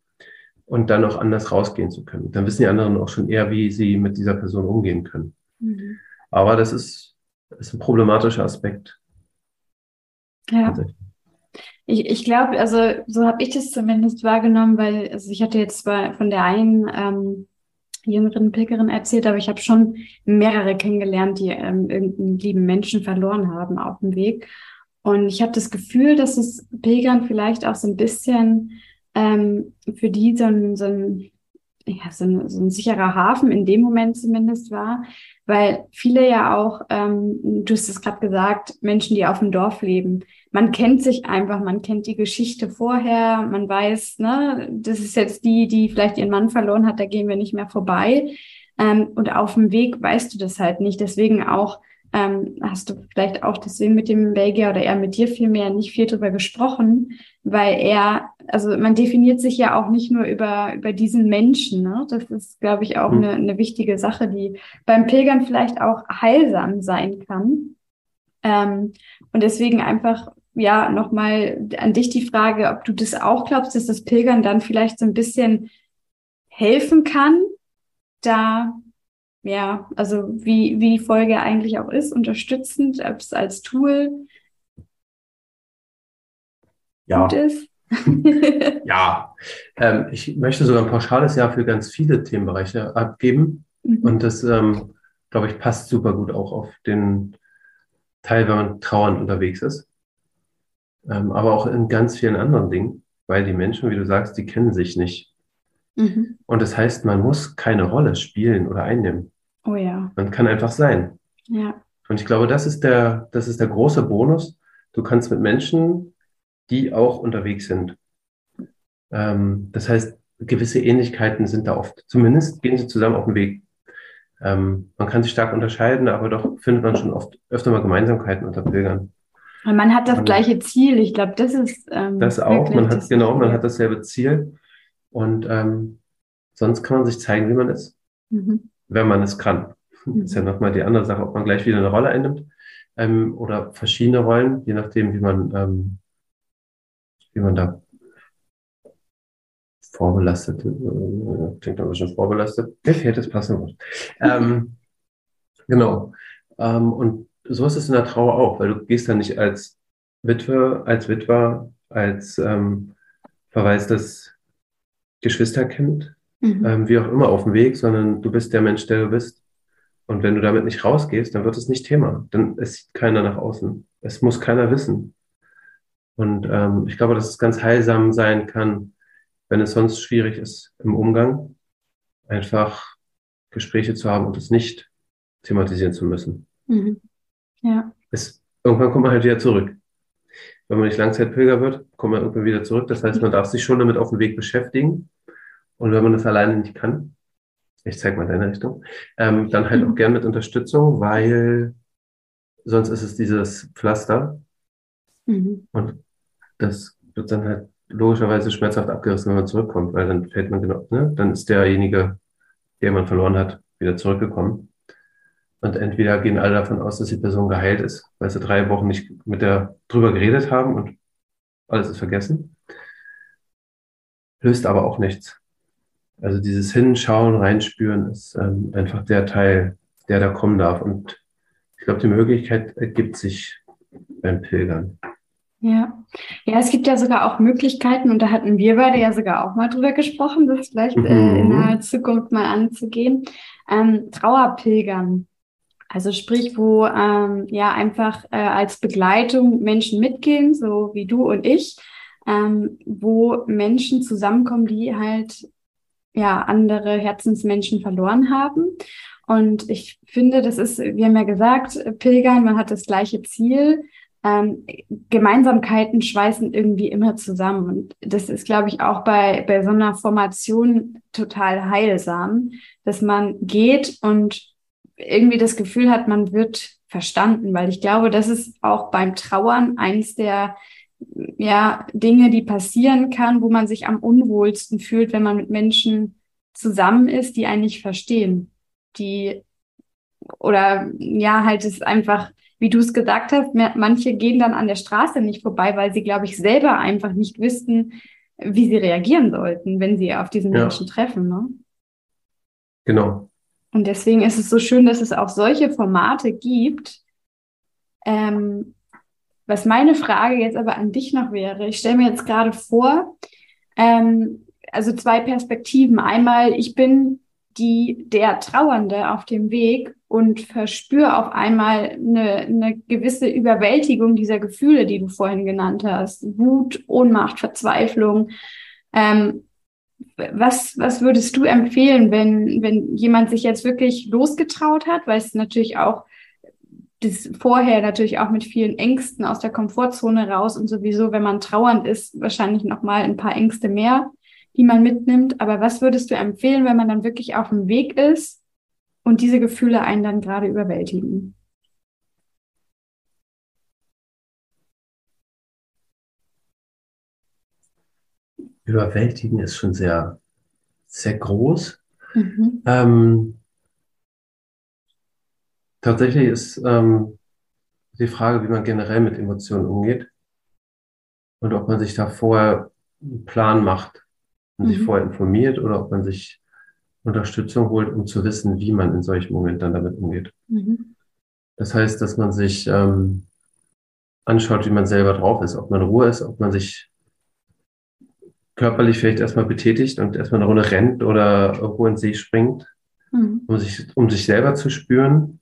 und dann auch anders rausgehen zu können. Dann wissen die anderen auch schon eher, wie sie mit dieser Person umgehen können. Mhm. Aber das ist, ist ein problematischer Aspekt. Ja. Ich, ich glaube, also so habe ich das zumindest wahrgenommen, weil also ich hatte jetzt zwar von der einen ähm, jüngeren Pickerin erzählt, aber ich habe schon mehrere kennengelernt, die ähm, irgendeinen lieben Menschen verloren haben auf dem Weg. Und ich habe das Gefühl, dass es Pilgern vielleicht auch so ein bisschen ähm, für die so ein, so ein ja, so ein, so ein sicherer Hafen in dem Moment zumindest war, weil viele ja auch, ähm, du hast es gerade gesagt, Menschen, die auf dem Dorf leben, man kennt sich einfach, man kennt die Geschichte vorher, man weiß, ne, das ist jetzt die, die vielleicht ihren Mann verloren hat, da gehen wir nicht mehr vorbei. Ähm, und auf dem Weg weißt du das halt nicht. Deswegen auch ähm, hast du vielleicht auch deswegen mit dem Belgier oder er mit dir vielmehr nicht viel drüber gesprochen, weil er, also man definiert sich ja auch nicht nur über, über diesen Menschen. Ne? Das ist, glaube ich, auch mhm. eine, eine wichtige Sache, die beim Pilgern vielleicht auch heilsam sein kann. Ähm, und deswegen einfach, ja, nochmal an dich die Frage, ob du das auch glaubst, dass das Pilgern dann vielleicht so ein bisschen helfen kann, da ja, also wie, wie die Folge eigentlich auch ist, unterstützend, ob es als Tool ja. gut ist. ja, ähm, ich möchte sogar ein pauschales Jahr für ganz viele Themenbereiche abgeben. Mhm. Und das, ähm, glaube ich, passt super gut auch auf den Teil, wenn man trauernd unterwegs ist. Ähm, aber auch in ganz vielen anderen Dingen, weil die Menschen, wie du sagst, die kennen sich nicht. Mhm. Und das heißt, man muss keine Rolle spielen oder einnehmen. Oh ja. Man kann einfach sein. Ja. Und ich glaube, das ist der, das ist der große Bonus. Du kannst mit Menschen, die auch unterwegs sind. Ähm, das heißt, gewisse Ähnlichkeiten sind da oft. Zumindest gehen sie zusammen auf den Weg. Ähm, man kann sich stark unterscheiden, aber doch findet man schon oft öfter mal Gemeinsamkeiten unter Pilgern. Und man hat das und gleiche Ziel. Ich glaube, das ist ähm, das auch. Man hat genau, man hat dasselbe Ziel. Und ähm, sonst kann man sich zeigen, wie man ist. Mhm wenn man es kann. Das ist ja mhm. nochmal die andere Sache, ob man gleich wieder eine Rolle einnimmt ähm, oder verschiedene Rollen, je nachdem, wie man, ähm, wie man da vorbelastet, äh, klingt aber schon vorbelastet. Mir fehlt das passende Wort. Ähm, genau. Ähm, und so ist es in der Trauer auch, weil du gehst dann nicht als Witwe, als Witwer, als ähm, verwaistes Geschwisterkind, mhm. ähm, wie auch immer, auf dem Weg, sondern du bist der Mensch, der du bist. Und wenn du damit nicht rausgehst, dann wird es nicht Thema. Dann es sieht keiner nach außen. Es muss keiner wissen. Und ähm, ich glaube, dass es ganz heilsam sein kann, wenn es sonst schwierig ist im Umgang, einfach Gespräche zu haben und es nicht thematisieren zu müssen. Mhm. Ja. Es, irgendwann kommt man halt wieder zurück. Wenn man nicht Langzeitpilger wird, kommt man irgendwann wieder zurück. Das heißt, man darf sich schon damit auf dem Weg beschäftigen. Und wenn man das alleine nicht kann, ich zeige mal deine Richtung, ähm, dann halt auch gern mit Unterstützung, weil sonst ist es dieses Pflaster. Mhm. Und das wird dann halt logischerweise schmerzhaft abgerissen, wenn man zurückkommt, weil dann fällt man genau, ne? dann ist derjenige, der man verloren hat, wieder zurückgekommen. Und entweder gehen alle davon aus, dass die Person geheilt ist, weil sie drei Wochen nicht mit der drüber geredet haben und alles ist vergessen. Löst aber auch nichts. Also dieses Hinschauen, Reinspüren ist ähm, einfach der Teil, der da kommen darf. Und ich glaube, die Möglichkeit ergibt sich beim Pilgern. Ja. ja, es gibt ja sogar auch Möglichkeiten, und da hatten wir beide ja sogar auch mal drüber gesprochen, das vielleicht mhm. äh, in naher Zukunft mal anzugehen. Ähm, Trauerpilgern. Also sprich, wo ähm, ja einfach äh, als Begleitung Menschen mitgehen, so wie du und ich, ähm, wo Menschen zusammenkommen, die halt ja andere Herzensmenschen verloren haben. Und ich finde, das ist, wir haben ja gesagt, Pilgern, man hat das gleiche Ziel. Ähm, Gemeinsamkeiten schweißen irgendwie immer zusammen. Und das ist, glaube ich, auch bei, bei so einer Formation total heilsam, dass man geht und irgendwie das Gefühl hat, man wird verstanden, weil ich glaube, das ist auch beim Trauern eins der ja, Dinge, die passieren kann, wo man sich am unwohlsten fühlt, wenn man mit Menschen zusammen ist, die einen nicht verstehen, die oder ja, halt es einfach, wie du es gesagt hast, manche gehen dann an der Straße nicht vorbei, weil sie, glaube ich, selber einfach nicht wüssten, wie sie reagieren sollten, wenn sie auf diesen ja. Menschen treffen. Ne? Genau. Und deswegen ist es so schön, dass es auch solche Formate gibt, ähm, was meine Frage jetzt aber an dich noch wäre, ich stelle mir jetzt gerade vor, ähm, also zwei Perspektiven. Einmal, ich bin die der Trauernde auf dem Weg und verspüre auf einmal eine, eine gewisse Überwältigung dieser Gefühle, die du vorhin genannt hast. Wut, Ohnmacht, Verzweiflung. Ähm, was, was würdest du empfehlen, wenn, wenn jemand sich jetzt wirklich losgetraut hat, weil es natürlich auch das vorher natürlich auch mit vielen Ängsten aus der Komfortzone raus und sowieso, wenn man trauernd ist, wahrscheinlich noch mal ein paar Ängste mehr, die man mitnimmt. Aber was würdest du empfehlen, wenn man dann wirklich auf dem Weg ist und diese Gefühle einen dann gerade überwältigen? Überwältigen ist schon sehr, sehr groß. Mhm. Ähm, tatsächlich ist ähm, die Frage, wie man generell mit Emotionen umgeht und ob man sich da vorher einen Plan macht und mhm. sich vorher informiert oder ob man sich Unterstützung holt, um zu wissen, wie man in solchen Momenten dann damit umgeht. Mhm. Das heißt, dass man sich ähm, anschaut, wie man selber drauf ist, ob man Ruhe ist, ob man sich körperlich vielleicht erstmal betätigt und erstmal eine Runde rennt oder irgendwo ins See springt, mhm. um, sich, um sich selber zu spüren,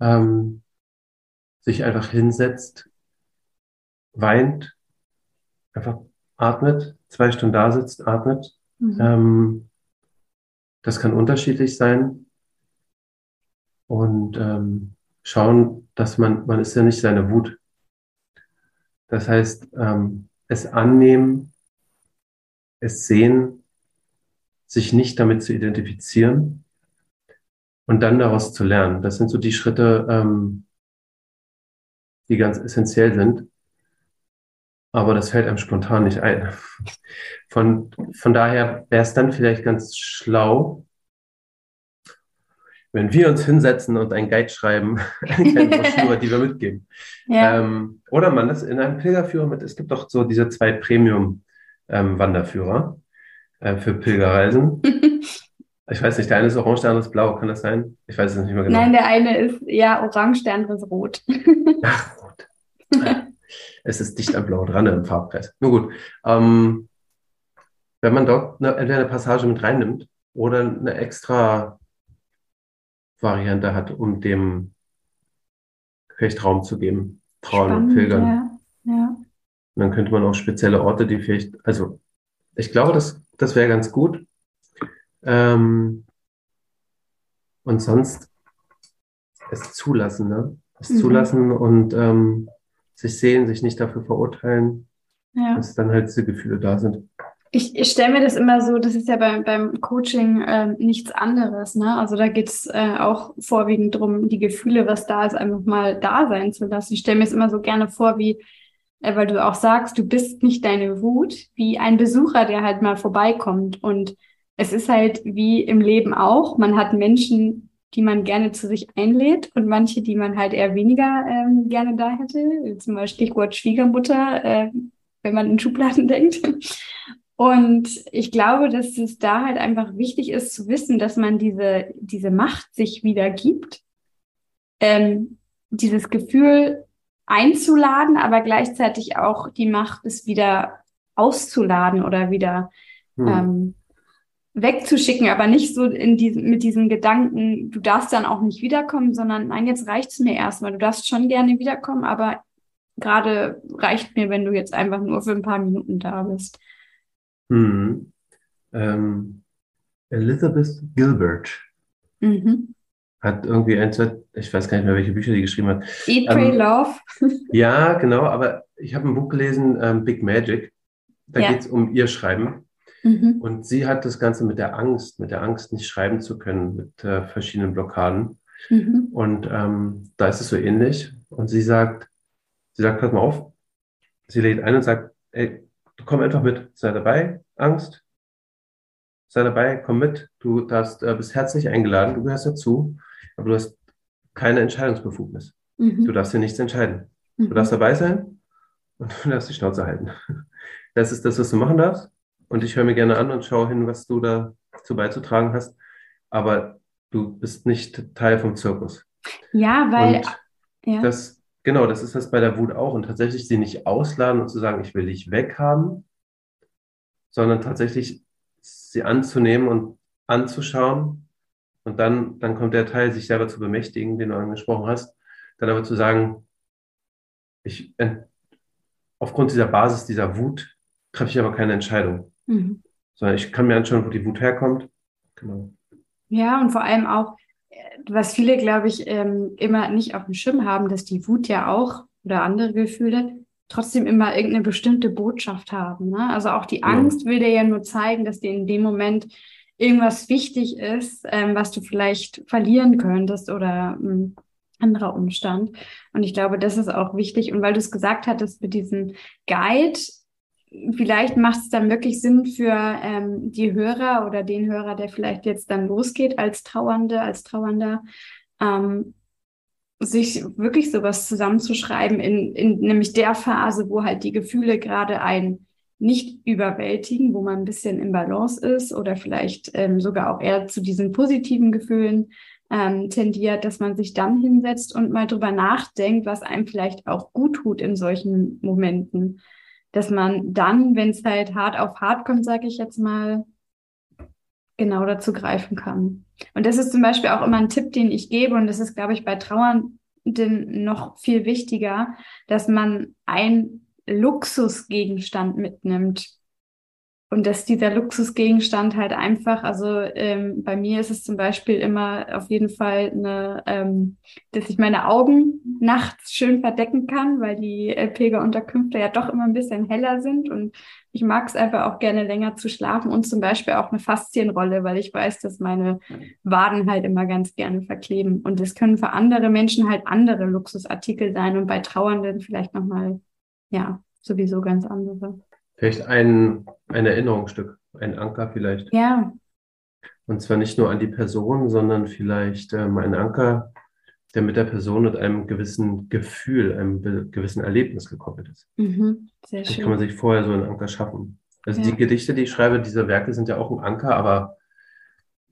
ähm, sich einfach hinsetzt, weint, einfach atmet, zwei Stunden da sitzt, atmet. Mhm. Ähm, das kann unterschiedlich sein. Und ähm, schauen, dass man, man ist ja nicht seine Wut. Das heißt, ähm, es annehmen, es sehen, sich nicht damit zu identifizieren und dann daraus zu lernen. Das sind so die Schritte, ähm, die ganz essentiell sind. Aber das fällt einem spontan nicht ein. Von, von daher wäre es dann vielleicht ganz schlau, wenn wir uns hinsetzen und einen Guide schreiben, eine kleine Broschüre, die wir mitgeben. Ja. Ähm, oder man das in einem Pilgerführer mit, es gibt doch so diese zwei Premium-Wanderführer ähm, äh, für Pilgerreisen. ich weiß nicht, der eine ist orange, der andere ist blau, kann das sein? Ich weiß es nicht mehr genau. Nein, der eine ist ja orange, der andere ist rot. Ach, rot. Es ist dicht am Blau dran im Farbkreis. Nur gut. Ähm, wenn man dort eine, entweder eine Passage mit reinnimmt oder eine extra Variante hat, um dem vielleicht Raum zu geben. Trauen und Pilgern. Ja. ja. Und dann könnte man auch spezielle Orte, die vielleicht, also ich glaube, das, das wäre ganz gut. Ähm, und sonst es zulassen, ne? Es mhm. zulassen und ähm, sich sehen, sich nicht dafür verurteilen, ja. dass dann halt diese Gefühle da sind. Ich, ich stelle mir das immer so, das ist ja beim, beim Coaching äh, nichts anderes. Ne? Also da geht's äh, auch vorwiegend drum, die Gefühle, was da ist, einfach mal da sein zu lassen. Ich stelle mir es immer so gerne vor, wie, äh, weil du auch sagst, du bist nicht deine Wut, wie ein Besucher, der halt mal vorbeikommt. Und es ist halt wie im Leben auch, man hat Menschen, die man gerne zu sich einlädt und manche, die man halt eher weniger ähm, gerne da hätte. Zum Beispiel Stichwort Schwiegermutter, äh, wenn man in Schubladen denkt. Und ich glaube, dass es da halt einfach wichtig ist zu wissen, dass man diese, diese Macht sich wieder gibt, ähm, dieses Gefühl einzuladen, aber gleichzeitig auch die Macht, es wieder auszuladen oder wieder hm. ähm, wegzuschicken, aber nicht so in diesem, mit diesem Gedanken, du darfst dann auch nicht wiederkommen, sondern nein, jetzt reicht's mir erstmal. Du darfst schon gerne wiederkommen, aber gerade reicht mir, wenn du jetzt einfach nur für ein paar Minuten da bist. Mhm. Ähm, Elizabeth Gilbert mhm. hat irgendwie ein, zwei, ich weiß gar nicht mehr, welche Bücher die geschrieben hat. Eat, Pray, ähm, Love. ja, genau, aber ich habe ein Buch gelesen, ähm, Big Magic. Da ja. geht es um ihr Schreiben. Mhm. Und sie hat das Ganze mit der Angst, mit der Angst nicht schreiben zu können, mit äh, verschiedenen Blockaden. Mhm. Und ähm, da ist es so ähnlich. Und sie sagt, sie sagt, pass mal auf, sie lädt ein und sagt, ey, komm einfach mit, sei dabei, Angst, sei dabei, komm mit, du darfst, äh, bist herzlich eingeladen, du gehörst dazu, aber du hast keine Entscheidungsbefugnis. Mhm. Du darfst dir nichts entscheiden. Mhm. Du darfst dabei sein und du darfst die Schnauze halten. Das ist das, was du machen darfst. Und ich höre mir gerne an und schaue hin, was du dazu beizutragen hast. Aber du bist nicht Teil vom Zirkus. Ja, weil. Ja. Das, Genau, das ist das bei der Wut auch. Und tatsächlich sie nicht ausladen und zu sagen, ich will dich weghaben, sondern tatsächlich sie anzunehmen und anzuschauen Und dann, dann kommt der Teil, sich selber zu bemächtigen, den du angesprochen hast, dann aber zu sagen, ich, aufgrund dieser Basis, dieser Wut, treffe ich aber keine Entscheidung. Mhm. Sondern ich kann mir anschauen, wo die Wut herkommt. Genau. Ja, und vor allem auch, was viele, glaube ich, ähm, immer nicht auf dem Schirm haben, dass die Wut ja auch oder andere Gefühle trotzdem immer irgendeine bestimmte Botschaft haben. Ne? Also auch die Angst ja. will dir ja nur zeigen, dass dir in dem Moment irgendwas wichtig ist, ähm, was du vielleicht verlieren könntest oder ein hm, anderer Umstand. Und ich glaube, das ist auch wichtig. Und weil du es gesagt hattest mit diesem Guide, vielleicht macht es dann wirklich Sinn für ähm, die Hörer oder den Hörer, der vielleicht jetzt dann losgeht als Trauernde, als Trauernder, ähm, sich wirklich sowas zusammenzuschreiben in, in nämlich der Phase, wo halt die Gefühle gerade einen nicht überwältigen, wo man ein bisschen im Balance ist oder vielleicht ähm, sogar auch eher zu diesen positiven Gefühlen ähm, tendiert, dass man sich dann hinsetzt und mal drüber nachdenkt, was einem vielleicht auch gut tut in solchen Momenten dass man dann, wenn es halt hart auf hart kommt, sage ich jetzt mal, genau dazu greifen kann. Und das ist zum Beispiel auch immer ein Tipp, den ich gebe, und das ist, glaube ich, bei Trauernden noch viel wichtiger, dass man ein Luxusgegenstand mitnimmt, und dass dieser Luxusgegenstand halt einfach, also ähm, bei mir ist es zum Beispiel immer auf jeden Fall eine, ähm, dass ich meine Augen nachts schön verdecken kann, weil die äh, Pilgerunterkünfte ja doch immer ein bisschen heller sind und ich mag es einfach auch gerne länger zu schlafen und zum Beispiel auch eine Faszienrolle, weil ich weiß, dass meine Waden halt immer ganz gerne verkleben und das können für andere Menschen halt andere Luxusartikel sein und bei Trauernden vielleicht nochmal, ja, sowieso ganz andere. Vielleicht ein, ein Erinnerungsstück, ein Anker vielleicht. Ja. Und zwar nicht nur an die Person, sondern vielleicht ähm, ein Anker, der mit der Person mit einem gewissen Gefühl, einem gewissen Erlebnis gekoppelt ist. Mhm, sehr schön. Dann kann man sich vorher so einen Anker schaffen. Also ja. die Gedichte, die ich schreibe, diese Werke sind ja auch ein Anker, aber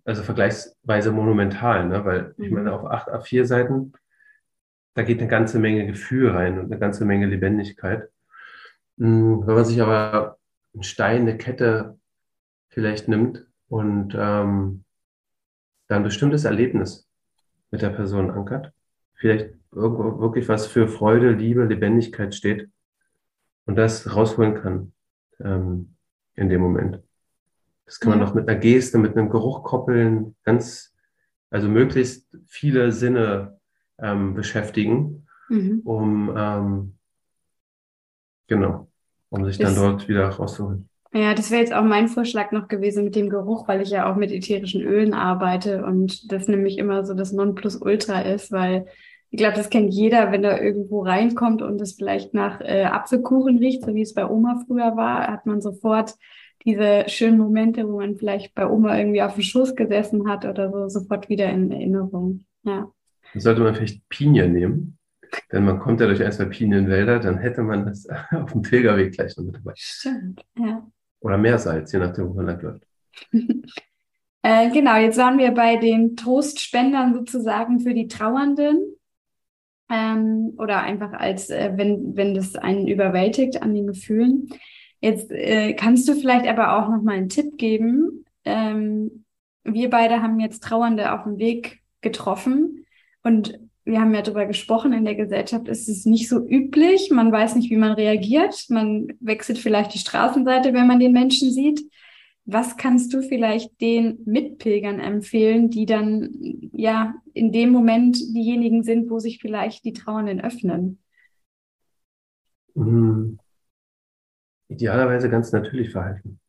also vergleichsweise monumental, ne? weil mhm. ich meine, auf acht A4 Seiten, da geht eine ganze Menge Gefühl rein und eine ganze Menge Lebendigkeit. Hm, wenn man sich aber einen Stein, eine Kette vielleicht nimmt und ähm, da ein bestimmtes Erlebnis mit der Person ankert, vielleicht wirklich was für Freude, Liebe, Lebendigkeit steht und das rausholen kann ähm, in dem Moment. Das kann man ja. noch mit einer Geste, mit einem Geruch koppeln, ganz, also möglichst viele Sinne ähm, beschäftigen, mhm. um ähm, Genau, um sich dann dort wieder rauszuholen. Ja, das wäre jetzt auch mein Vorschlag noch gewesen mit dem Geruch, weil ich ja auch mit ätherischen Ölen arbeite und das nämlich immer so das Nonplusultra ist, weil ich glaube, das kennt jeder, wenn er irgendwo reinkommt und es vielleicht nach äh, Apfelkuchen riecht, so wie es bei Oma früher war, hat man sofort diese schönen Momente, wo man vielleicht bei Oma irgendwie auf dem Schoß gesessen hat oder so, sofort wieder in Erinnerung. Ja. Sollte man vielleicht Pinie nehmen? Denn man kommt ja durch ein, zwei Pinienwälder, dann hätte man das auf dem Pilgerweg gleich noch mit dabei. Stimmt, ja. Oder Meersalz, je nachdem, wo man lang läuft. äh, genau, jetzt waren wir bei den Trostspendern sozusagen für die Trauernden. Ähm, oder einfach als, äh, wenn, wenn das einen überwältigt an den Gefühlen. Jetzt äh, kannst du vielleicht aber auch noch mal einen Tipp geben. Ähm, wir beide haben jetzt Trauernde auf dem Weg getroffen und wir haben ja darüber gesprochen, in der Gesellschaft ist es nicht so üblich. Man weiß nicht, wie man reagiert. Man wechselt vielleicht die Straßenseite, wenn man den Menschen sieht. Was kannst du vielleicht den Mitpilgern empfehlen, die dann ja in dem Moment diejenigen sind, wo sich vielleicht die Trauernden öffnen? Mhm. Idealerweise ganz natürlich verhalten.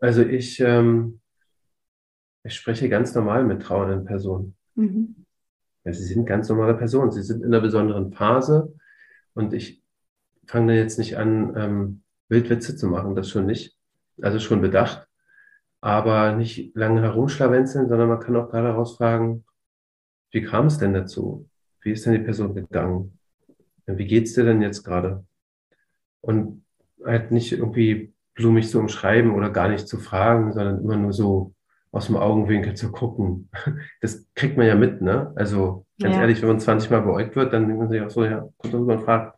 Also ich, ähm, ich spreche ganz normal mit trauernden Personen. Mhm. Ja, sie sind ganz normale Personen. Sie sind in einer besonderen Phase und ich fange da jetzt nicht an, ähm, Wildwitze zu machen, das schon nicht. Also schon bedacht, aber nicht lange herumschlawenzeln, sondern man kann auch gerade herausfragen, wie kam es denn dazu? Wie ist denn die Person gegangen? Wie geht's dir denn jetzt gerade? Und halt nicht irgendwie blumig zu umschreiben oder gar nicht zu fragen, sondern immer nur so aus dem Augenwinkel zu gucken. Das kriegt man ja mit, ne? Also ganz ja. ehrlich, wenn man 20 Mal beäugt wird, dann denkt man sich auch so, ja, kommt rüber und fragt.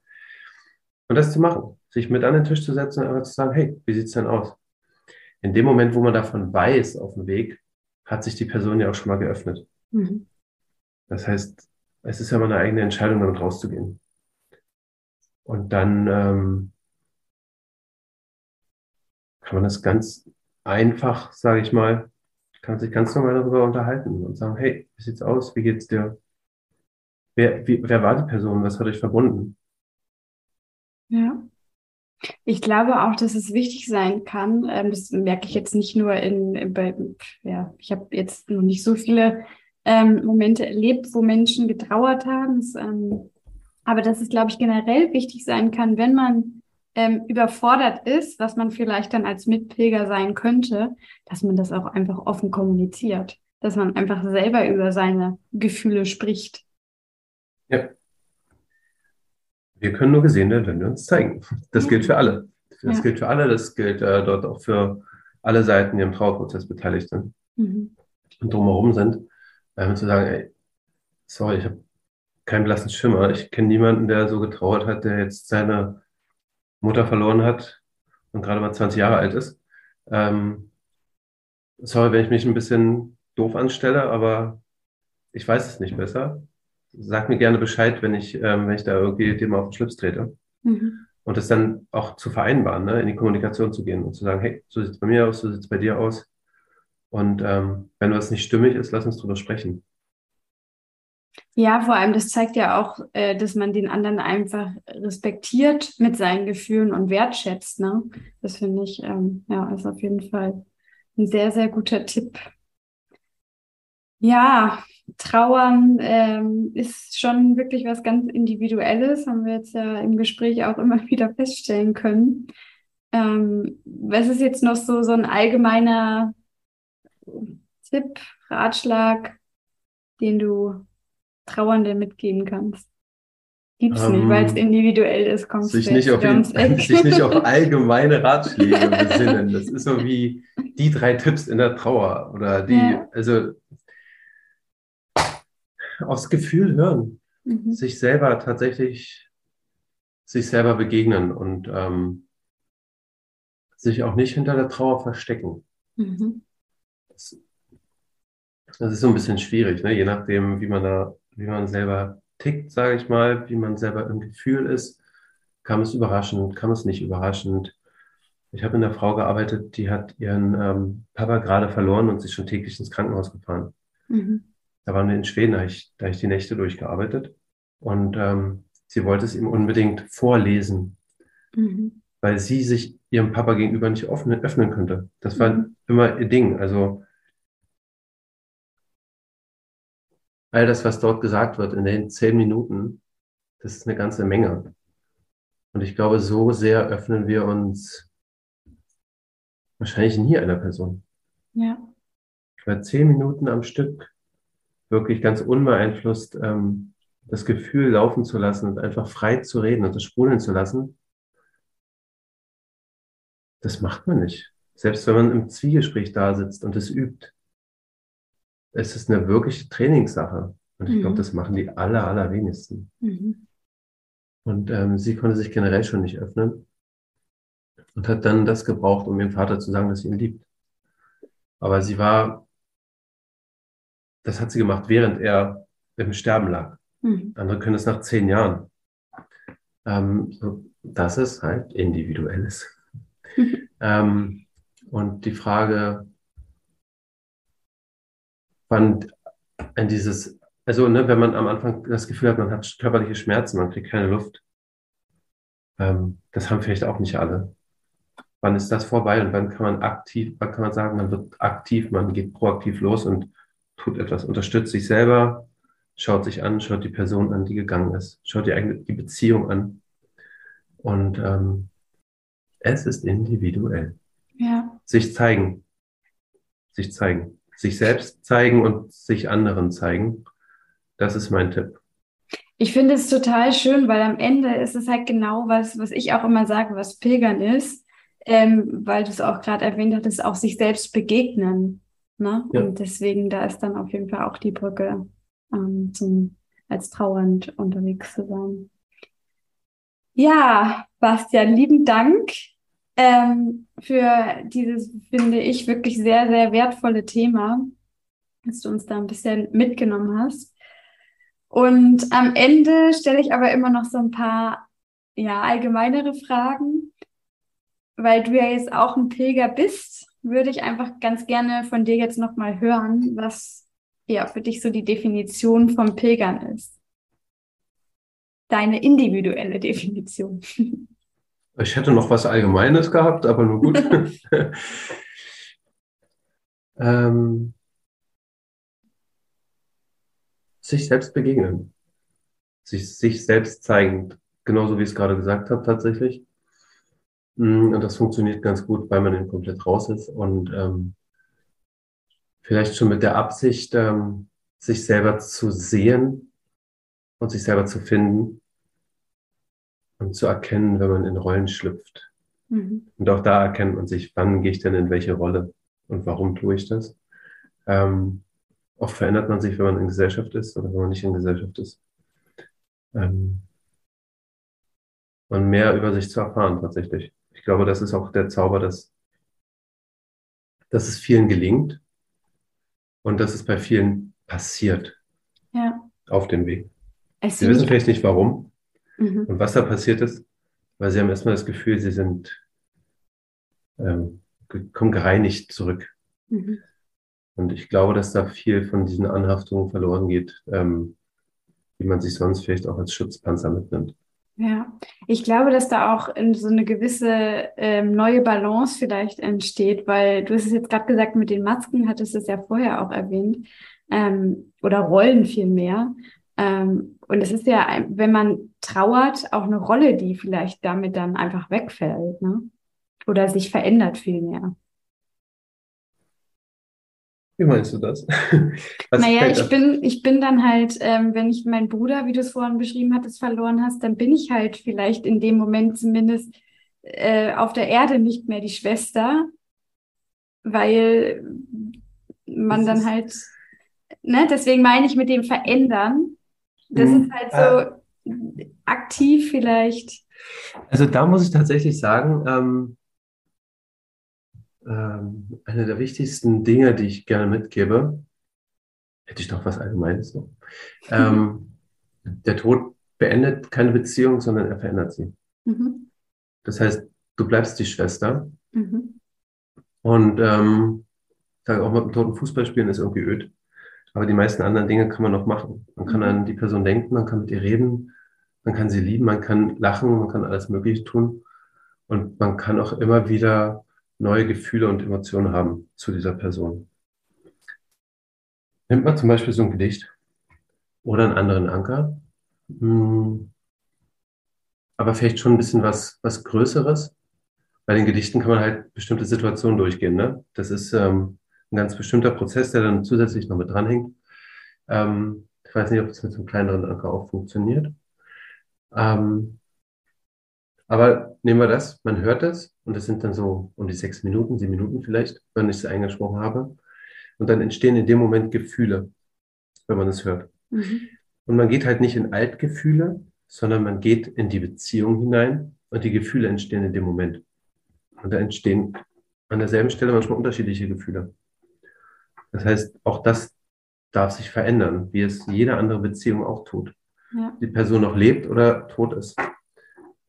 Und das zu machen, sich mit an den Tisch zu setzen und einfach zu sagen, hey, wie sieht's denn aus? In dem Moment, wo man davon weiß auf dem Weg, hat sich die Person ja auch schon mal geöffnet. Mhm. Das heißt, es ist ja mal eine eigene Entscheidung, damit rauszugehen. Und dann ähm, kann man das ganz einfach, sage ich mal, kann sich ganz normal darüber unterhalten und sagen, hey, wie sieht's aus? Wie geht's dir? Wer, wie, wer war die Person? Was hat euch verbunden? Ja. Ich glaube auch, dass es wichtig sein kann. Ähm, das merke ich jetzt nicht nur in, bei, ja, ich habe jetzt noch nicht so viele ähm, Momente erlebt, wo Menschen getrauert haben. Das, ähm, aber dass es, glaube ich, generell wichtig sein kann, wenn man ähm, überfordert ist, was man vielleicht dann als Mitpilger sein könnte, dass man das auch einfach offen kommuniziert, dass man einfach selber über seine Gefühle spricht. Ja. Wir können nur gesehen werden, wenn wir uns zeigen. Das ja. gilt für alle. Das ja. gilt für alle, das gilt äh, dort auch für alle Seiten, die im Trauerprozess beteiligt sind mhm. und drumherum sind. Ähm, zu sagen, ey, sorry, ich habe keinen blassen Schimmer. Ich kenne niemanden, der so getrauert hat, der jetzt seine Mutter verloren hat und gerade mal 20 Jahre alt ist. Ähm, sorry, wenn ich mich ein bisschen doof anstelle, aber ich weiß es nicht besser. Sag mir gerne Bescheid, wenn ich, ähm, wenn ich da irgendwie dem auf den Schlips trete. Mhm. Und das dann auch zu vereinbaren, ne? in die Kommunikation zu gehen und zu sagen, hey, so sieht es bei mir aus, so sieht es bei dir aus. Und ähm, wenn was nicht stimmig ist, lass uns drüber sprechen. Ja, vor allem, das zeigt ja auch, äh, dass man den anderen einfach respektiert mit seinen Gefühlen und wertschätzt. Ne? Das finde ich, ähm, ja, ist auf jeden Fall ein sehr, sehr guter Tipp. Ja, Trauern ähm, ist schon wirklich was ganz Individuelles, haben wir jetzt ja im Gespräch auch immer wieder feststellen können. Ähm, was ist jetzt noch so, so ein allgemeiner Tipp, Ratschlag, den du Trauernde mitgeben kannst? Gibt's ähm, nicht, weil es individuell ist. Kommst sich, nicht auf ihn, sich nicht auf allgemeine Ratschläge besinnen. Das ist so wie die drei Tipps in der Trauer oder die, ja. also aufs Gefühl hören, mhm. sich selber tatsächlich, sich selber begegnen und ähm, sich auch nicht hinter der Trauer verstecken. Mhm. Das, das, ist so ein bisschen schwierig, ne? je nachdem, wie man da wie man selber tickt, sage ich mal, wie man selber im Gefühl ist. Kam es überraschend, kam es nicht überraschend. Ich habe in einer Frau gearbeitet, die hat ihren ähm, Papa gerade verloren und sich schon täglich ins Krankenhaus gefahren. Mhm. Da waren wir in Schweden, da habe ich, da ich die Nächte durchgearbeitet. Und ähm, sie wollte es ihm unbedingt vorlesen, mhm. weil sie sich ihrem Papa gegenüber nicht offen, öffnen könnte. Das war mhm. immer ihr Ding. Also all das, was dort gesagt wird in den zehn Minuten, das ist eine ganze Menge. Und ich glaube, so sehr öffnen wir uns wahrscheinlich nie einer Person. Ja. Bei zehn Minuten am Stück wirklich ganz unbeeinflusst ähm, das Gefühl laufen zu lassen und einfach frei zu reden und das sprudeln zu lassen, das macht man nicht. Selbst wenn man im Zwiegespräch da sitzt und es übt es ist eine wirkliche Trainingssache. Und ich mhm. glaube, das machen die aller, allerwenigsten. Mhm. Und ähm, sie konnte sich generell schon nicht öffnen und hat dann das gebraucht, um ihrem Vater zu sagen, dass sie ihn liebt. Aber sie war, das hat sie gemacht, während er im Sterben lag. Mhm. Andere können es nach zehn Jahren. Ähm, so, das ist halt individuelles. ähm, und die Frage, wann an dieses, also ne, wenn man am Anfang das Gefühl hat, man hat körperliche Schmerzen, man kriegt keine Luft, ähm, das haben vielleicht auch nicht alle. Wann ist das vorbei und wann kann man aktiv, wann kann man sagen, man wird aktiv, man geht proaktiv los und tut etwas, unterstützt sich selber, schaut sich an, schaut die Person an, die gegangen ist, schaut die eigene die Beziehung an. Und ähm, es ist individuell. Ja. Sich zeigen. Sich zeigen sich selbst zeigen und sich anderen zeigen. Das ist mein Tipp. Ich finde es total schön, weil am Ende ist es halt genau was, was ich auch immer sage, was Pilgern ist, ähm, weil du es auch gerade erwähnt hattest, auch sich selbst begegnen. Ne? Ja. Und deswegen, da ist dann auf jeden Fall auch die Brücke ähm, zum, als trauernd unterwegs zu sein. Ja, Bastian, lieben Dank ähm, für dieses, finde ich, wirklich sehr, sehr wertvolle Thema. dass du uns da ein bisschen mitgenommen hast. Und am Ende stelle ich aber immer noch so ein paar ja, allgemeinere Fragen. Weil du ja jetzt auch ein Pilger bist, würde ich einfach ganz gerne von dir jetzt nochmal hören, was ja für dich so die Definition vom Pilgern ist. Deine individuelle Definition. Ich hätte noch was Allgemeines gehabt, aber nur gut. ähm, sich selbst begegnen. Sich, sich selbst zeigen. Genauso wie ich es gerade gesagt habe, tatsächlich. Mm, und das funktioniert ganz gut, weil man eben komplett raus ist und ähm, vielleicht schon mit der Absicht, ähm, sich selber zu sehen und sich selber zu finden und zu erkennen, wenn man in Rollen schlüpft. Mhm. Und auch da erkennt man sich, wann gehe ich denn in welche Rolle und warum tue ich das. Ähm, oft verändert man sich, wenn man in Gesellschaft ist oder wenn man nicht in Gesellschaft ist. Ähm, und mehr über sich zu erfahren tatsächlich. Ich glaube, das ist auch der Zauber, dass, dass es vielen gelingt und dass es bei vielen passiert. Ja. Auf dem Weg. Sie wissen vielleicht nicht warum mhm. und was da passiert ist, weil sie haben erstmal das Gefühl, sie sind, ähm, kommen gereinigt zurück. Mhm. Und ich glaube, dass da viel von diesen Anhaftungen verloren geht, ähm, die man sich sonst vielleicht auch als Schutzpanzer mitnimmt. Ja, ich glaube, dass da auch so eine gewisse ähm, neue Balance vielleicht entsteht, weil du hast es jetzt gerade gesagt, mit den Masken hattest du es ja vorher auch erwähnt, ähm, oder Rollen vielmehr. Ähm, und es ist ja, wenn man trauert, auch eine Rolle, die vielleicht damit dann einfach wegfällt, ne? Oder sich verändert vielmehr. Wie meinst du das? Was naja, ich bin, ich bin dann halt, ähm, wenn ich meinen Bruder, wie du es vorhin beschrieben hattest, verloren hast, dann bin ich halt vielleicht in dem Moment zumindest äh, auf der Erde nicht mehr die Schwester, weil man das dann halt, ne, deswegen meine ich mit dem Verändern. Das mhm. ist halt so äh, aktiv vielleicht. Also da muss ich tatsächlich sagen, ähm, ähm, eine der wichtigsten Dinge, die ich gerne mitgebe, hätte ich noch was Allgemeines noch. Ähm, der Tod beendet keine Beziehung, sondern er verändert sie. Mhm. Das heißt, du bleibst die Schwester. Mhm. Und ähm, ich sage auch mit dem toten Fußball spielen ist irgendwie öd. Aber die meisten anderen Dinge kann man noch machen. Man kann mhm. an die Person denken, man kann mit ihr reden, man kann sie lieben, man kann lachen, man kann alles Mögliche tun. Und man kann auch immer wieder neue Gefühle und Emotionen haben zu dieser Person. Nimmt man zum Beispiel so ein Gedicht oder einen anderen Anker, hm, aber vielleicht schon ein bisschen was, was Größeres. Bei den Gedichten kann man halt bestimmte Situationen durchgehen. Ne? Das ist ähm, ein ganz bestimmter Prozess, der dann zusätzlich noch mit dranhängt. Ähm, ich weiß nicht, ob es mit so einem kleineren Anker auch funktioniert. Ähm, aber nehmen wir das, man hört das und das sind dann so um die sechs Minuten, sieben Minuten vielleicht, wenn ich es eingesprochen habe. Und dann entstehen in dem Moment Gefühle, wenn man es hört. Mhm. Und man geht halt nicht in Altgefühle, sondern man geht in die Beziehung hinein und die Gefühle entstehen in dem Moment. Und da entstehen an derselben Stelle manchmal unterschiedliche Gefühle. Das heißt, auch das darf sich verändern, wie es jede andere Beziehung auch tut. Ja. Die Person noch lebt oder tot ist.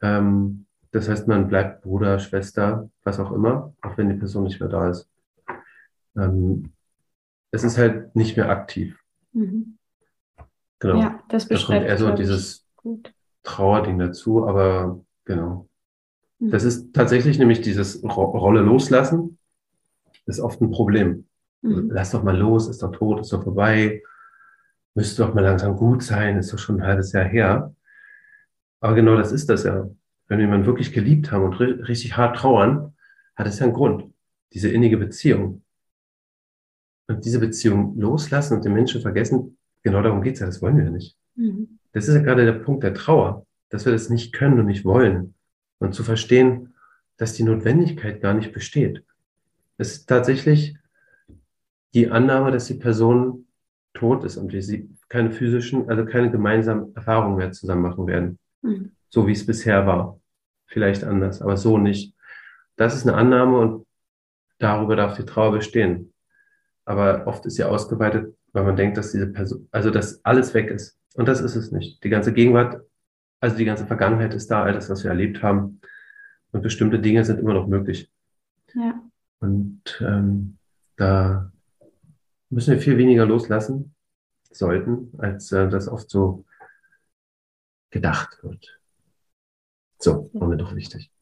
Ähm, das heißt, man bleibt Bruder, Schwester, was auch immer, auch wenn die Person nicht mehr da ist. Ähm, es ist halt nicht mehr aktiv. Mhm. Genau. Ja, das beschreibt da kommt eher so dieses gut. Trauerding dazu, aber genau. Mhm. Das ist tatsächlich nämlich dieses Ro Rolle loslassen, ist oft ein Problem. Mhm. Lass doch mal los, ist doch tot, ist doch vorbei, müsste doch mal langsam gut sein, ist doch schon ein halbes Jahr her. Aber genau das ist das ja. Wenn wir jemanden wirklich geliebt haben und richtig hart trauern, hat es ja einen Grund. Diese innige Beziehung. Und diese Beziehung loslassen und den Menschen vergessen, genau darum geht's ja, das wollen wir ja nicht. Mhm. Das ist ja gerade der Punkt der Trauer, dass wir das nicht können und nicht wollen. Und zu verstehen, dass die Notwendigkeit gar nicht besteht. Es ist tatsächlich die Annahme, dass die Person tot ist und wir sie keine physischen, also keine gemeinsamen Erfahrungen mehr zusammen machen werden. Mhm. So wie es bisher war. Vielleicht anders, aber so nicht. Das ist eine Annahme und darüber darf die Trauer bestehen. aber oft ist sie ausgeweitet, weil man denkt, dass diese Person, also dass alles weg ist. Und das ist es nicht. Die ganze Gegenwart, also die ganze Vergangenheit ist da, all das, was wir erlebt haben. Und bestimmte Dinge sind immer noch möglich. Ja. Und ähm, da müssen wir viel weniger loslassen sollten, als äh, das oft so gedacht wird. So, war mir doch wichtig.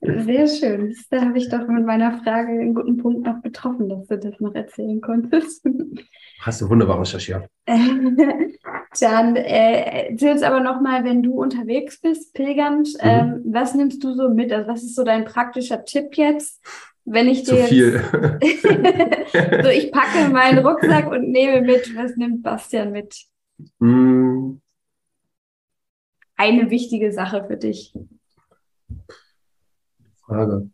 Sehr schön. Da habe ich doch mit meiner Frage einen guten Punkt noch betroffen, dass du das noch erzählen konntest. Hast du wunderbar recherchiert. Dann äh, erzähl uns aber nochmal, wenn du unterwegs bist, pilgernd, mhm. ähm, was nimmst du so mit? Also was ist so dein praktischer Tipp jetzt? Wenn ich dir viel. so, ich packe meinen Rucksack und nehme mit, was nimmt Bastian mit? Mm. Eine wichtige Sache für dich. Frage.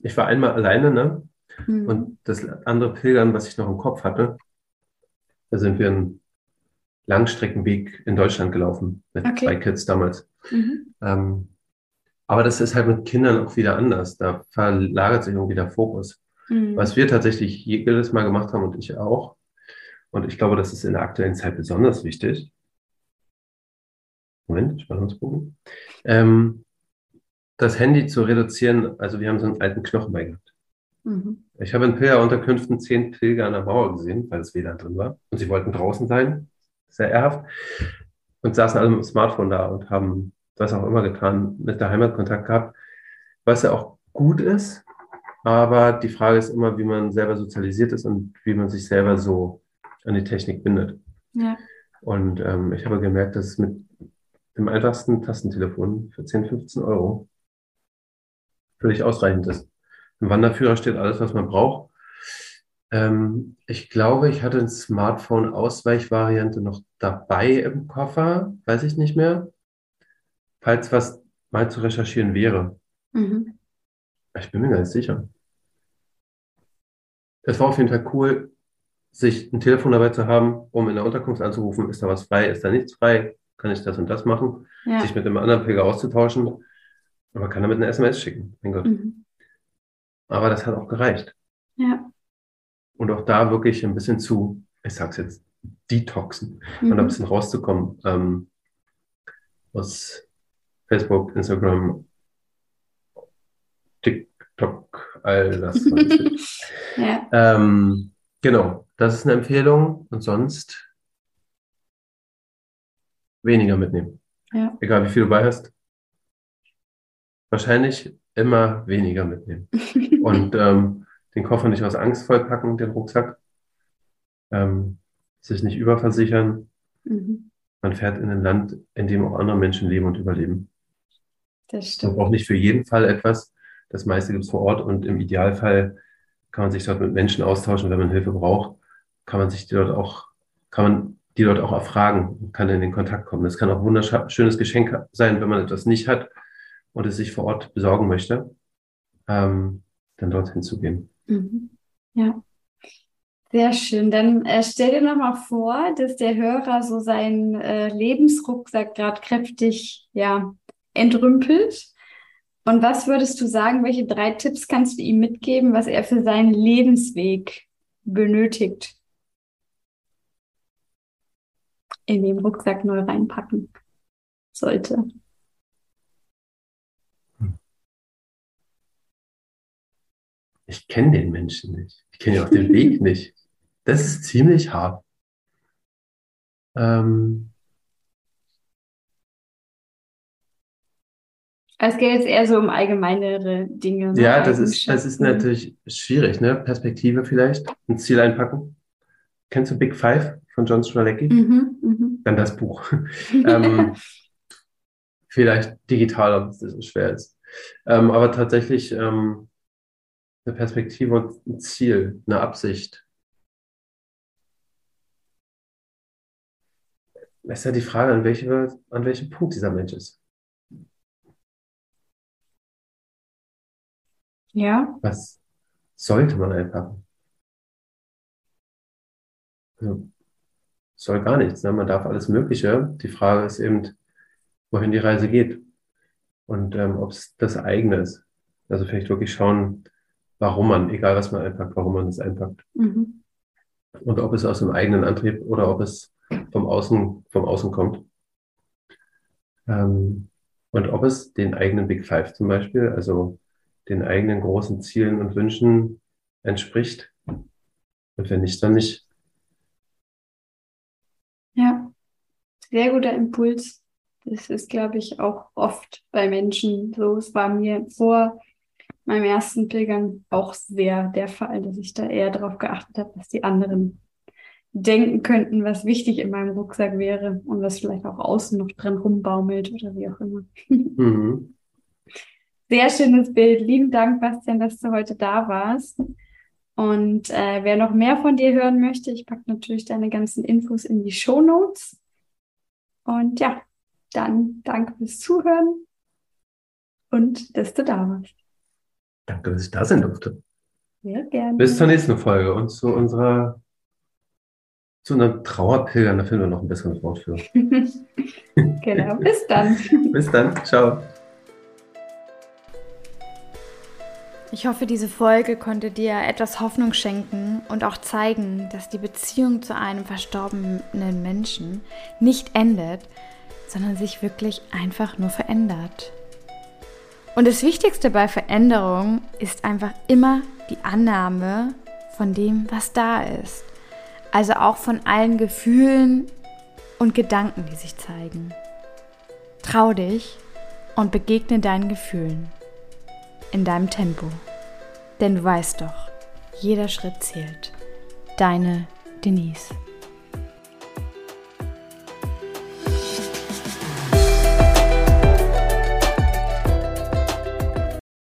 Ich war einmal alleine, ne? Mhm. Und das andere Pilgern, was ich noch im Kopf hatte, da sind wir einen Langstreckenweg in Deutschland gelaufen mit okay. zwei Kids damals. Mhm. Ähm, aber das ist halt mit Kindern auch wieder anders. Da verlagert sich irgendwie der Fokus. Mhm. Was wir tatsächlich jedes Mal gemacht haben und ich auch, und ich glaube, das ist in der aktuellen Zeit besonders wichtig. Moment, Spannungsbogen. Ähm, das Handy zu reduzieren, also wir haben so einen alten Knochen bei gehabt. Mhm. Ich habe in Pilgerunterkünften zehn Pilger an der Mauer gesehen, weil es WLAN drin war. Und sie wollten draußen sein, sehr ehrhaft, und saßen alle mit dem Smartphone da und haben was auch immer getan, mit der Heimat Kontakt gehabt, was ja auch gut ist. Aber die Frage ist immer, wie man selber sozialisiert ist und wie man sich selber so an die Technik bindet. Ja. Und ähm, ich habe gemerkt, dass es mit dem einfachsten Tastentelefon für 10, 15 Euro völlig ausreichend ist. Im Wanderführer steht alles, was man braucht. Ähm, ich glaube, ich hatte ein Smartphone-Ausweichvariante noch dabei im Koffer, weiß ich nicht mehr falls was mal zu recherchieren wäre. Mhm. Ich bin mir gar nicht sicher. Es war auf jeden Fall cool, sich ein Telefon dabei zu haben, um in der Unterkunft anzurufen, ist da was frei, ist da nichts frei, kann ich das und das machen, ja. sich mit einem anderen Pilger auszutauschen. Man kann damit eine SMS schicken, mein Gott. Mhm. Aber das hat auch gereicht. Ja. Und auch da wirklich ein bisschen zu, ich sag's jetzt, detoxen mhm. und ein bisschen rauszukommen ähm, aus Facebook, Instagram, TikTok, all das. ja. ähm, genau, das ist eine Empfehlung und sonst weniger mitnehmen. Ja. Egal wie viel du bei hast. Wahrscheinlich immer weniger mitnehmen. und ähm, den Koffer nicht aus Angst vollpacken, den Rucksack. Ähm, sich nicht überversichern. Mhm. Man fährt in ein Land, in dem auch andere Menschen leben und überleben. Das stimmt. Man braucht nicht für jeden Fall etwas. Das meiste gibt es vor Ort und im Idealfall kann man sich dort mit Menschen austauschen. Wenn man Hilfe braucht, kann man sich dort auch, kann man die dort auch erfragen und kann in den Kontakt kommen. Das kann auch ein wunderschönes Geschenk sein, wenn man etwas nicht hat und es sich vor Ort besorgen möchte, ähm, dann dorthin zu gehen. Mhm. Ja. Sehr schön. Dann äh, stell dir nochmal vor, dass der Hörer so seinen äh, Lebensrucksack gerade kräftig ja, entrümpelt. Und was würdest du sagen, welche drei Tipps kannst du ihm mitgeben, was er für seinen Lebensweg benötigt? In den Rucksack neu reinpacken sollte. Ich kenne den Menschen nicht. Ich kenne auch den Weg nicht. Das ist ziemlich hart. Ähm, Es geht jetzt eher so um allgemeinere Dinge. Ne? Ja, das ist, das ist natürlich schwierig, ne? Perspektive vielleicht, ein Ziel einpacken. Kennst du Big Five von John Stralecki? Mhm, mh. Dann das Buch. ähm, vielleicht digital, ob es so schwer ist. Ähm, aber tatsächlich ähm, eine Perspektive und ein Ziel, eine Absicht. Es ist ja die Frage, an, welche, an welchem Punkt dieser Mensch ist. Ja. Was sollte man einpacken? Also, soll gar nichts. Ne? Man darf alles Mögliche. Die Frage ist eben, wohin die Reise geht und ähm, ob es das eigene ist. Also vielleicht wirklich schauen, warum man, egal was man einpackt, warum man es einpackt. Mhm. und ob es aus dem eigenen Antrieb oder ob es vom Außen, vom Außen kommt. Ähm, und ob es den eigenen Big Five zum Beispiel, also den eigenen großen Zielen und Wünschen entspricht. Und wenn nicht, dann nicht. Ja, sehr guter Impuls. Das ist, glaube ich, auch oft bei Menschen so. Es war mir vor meinem ersten Pilgern auch sehr der Fall, dass ich da eher darauf geachtet habe, was die anderen denken könnten, was wichtig in meinem Rucksack wäre und was vielleicht auch außen noch dran rumbaumelt oder wie auch immer. Mhm. Sehr schönes Bild. Lieben Dank, Bastian, dass du heute da warst. Und äh, wer noch mehr von dir hören möchte, ich packe natürlich deine ganzen Infos in die Show Notes. Und ja, dann danke fürs Zuhören und dass du da warst. Danke, dass ich da sein durfte. Sehr gerne. Bis zur nächsten Folge und zu unserer zu einer Trauerpilgern, da finden wir noch ein besseres Wort für. genau, bis dann. bis dann, ciao. Ich hoffe, diese Folge konnte dir etwas Hoffnung schenken und auch zeigen, dass die Beziehung zu einem verstorbenen Menschen nicht endet, sondern sich wirklich einfach nur verändert. Und das Wichtigste bei Veränderung ist einfach immer die Annahme von dem, was da ist. Also auch von allen Gefühlen und Gedanken, die sich zeigen. Trau dich und begegne deinen Gefühlen in deinem Tempo. Denn du weißt doch, jeder Schritt zählt. Deine Denise.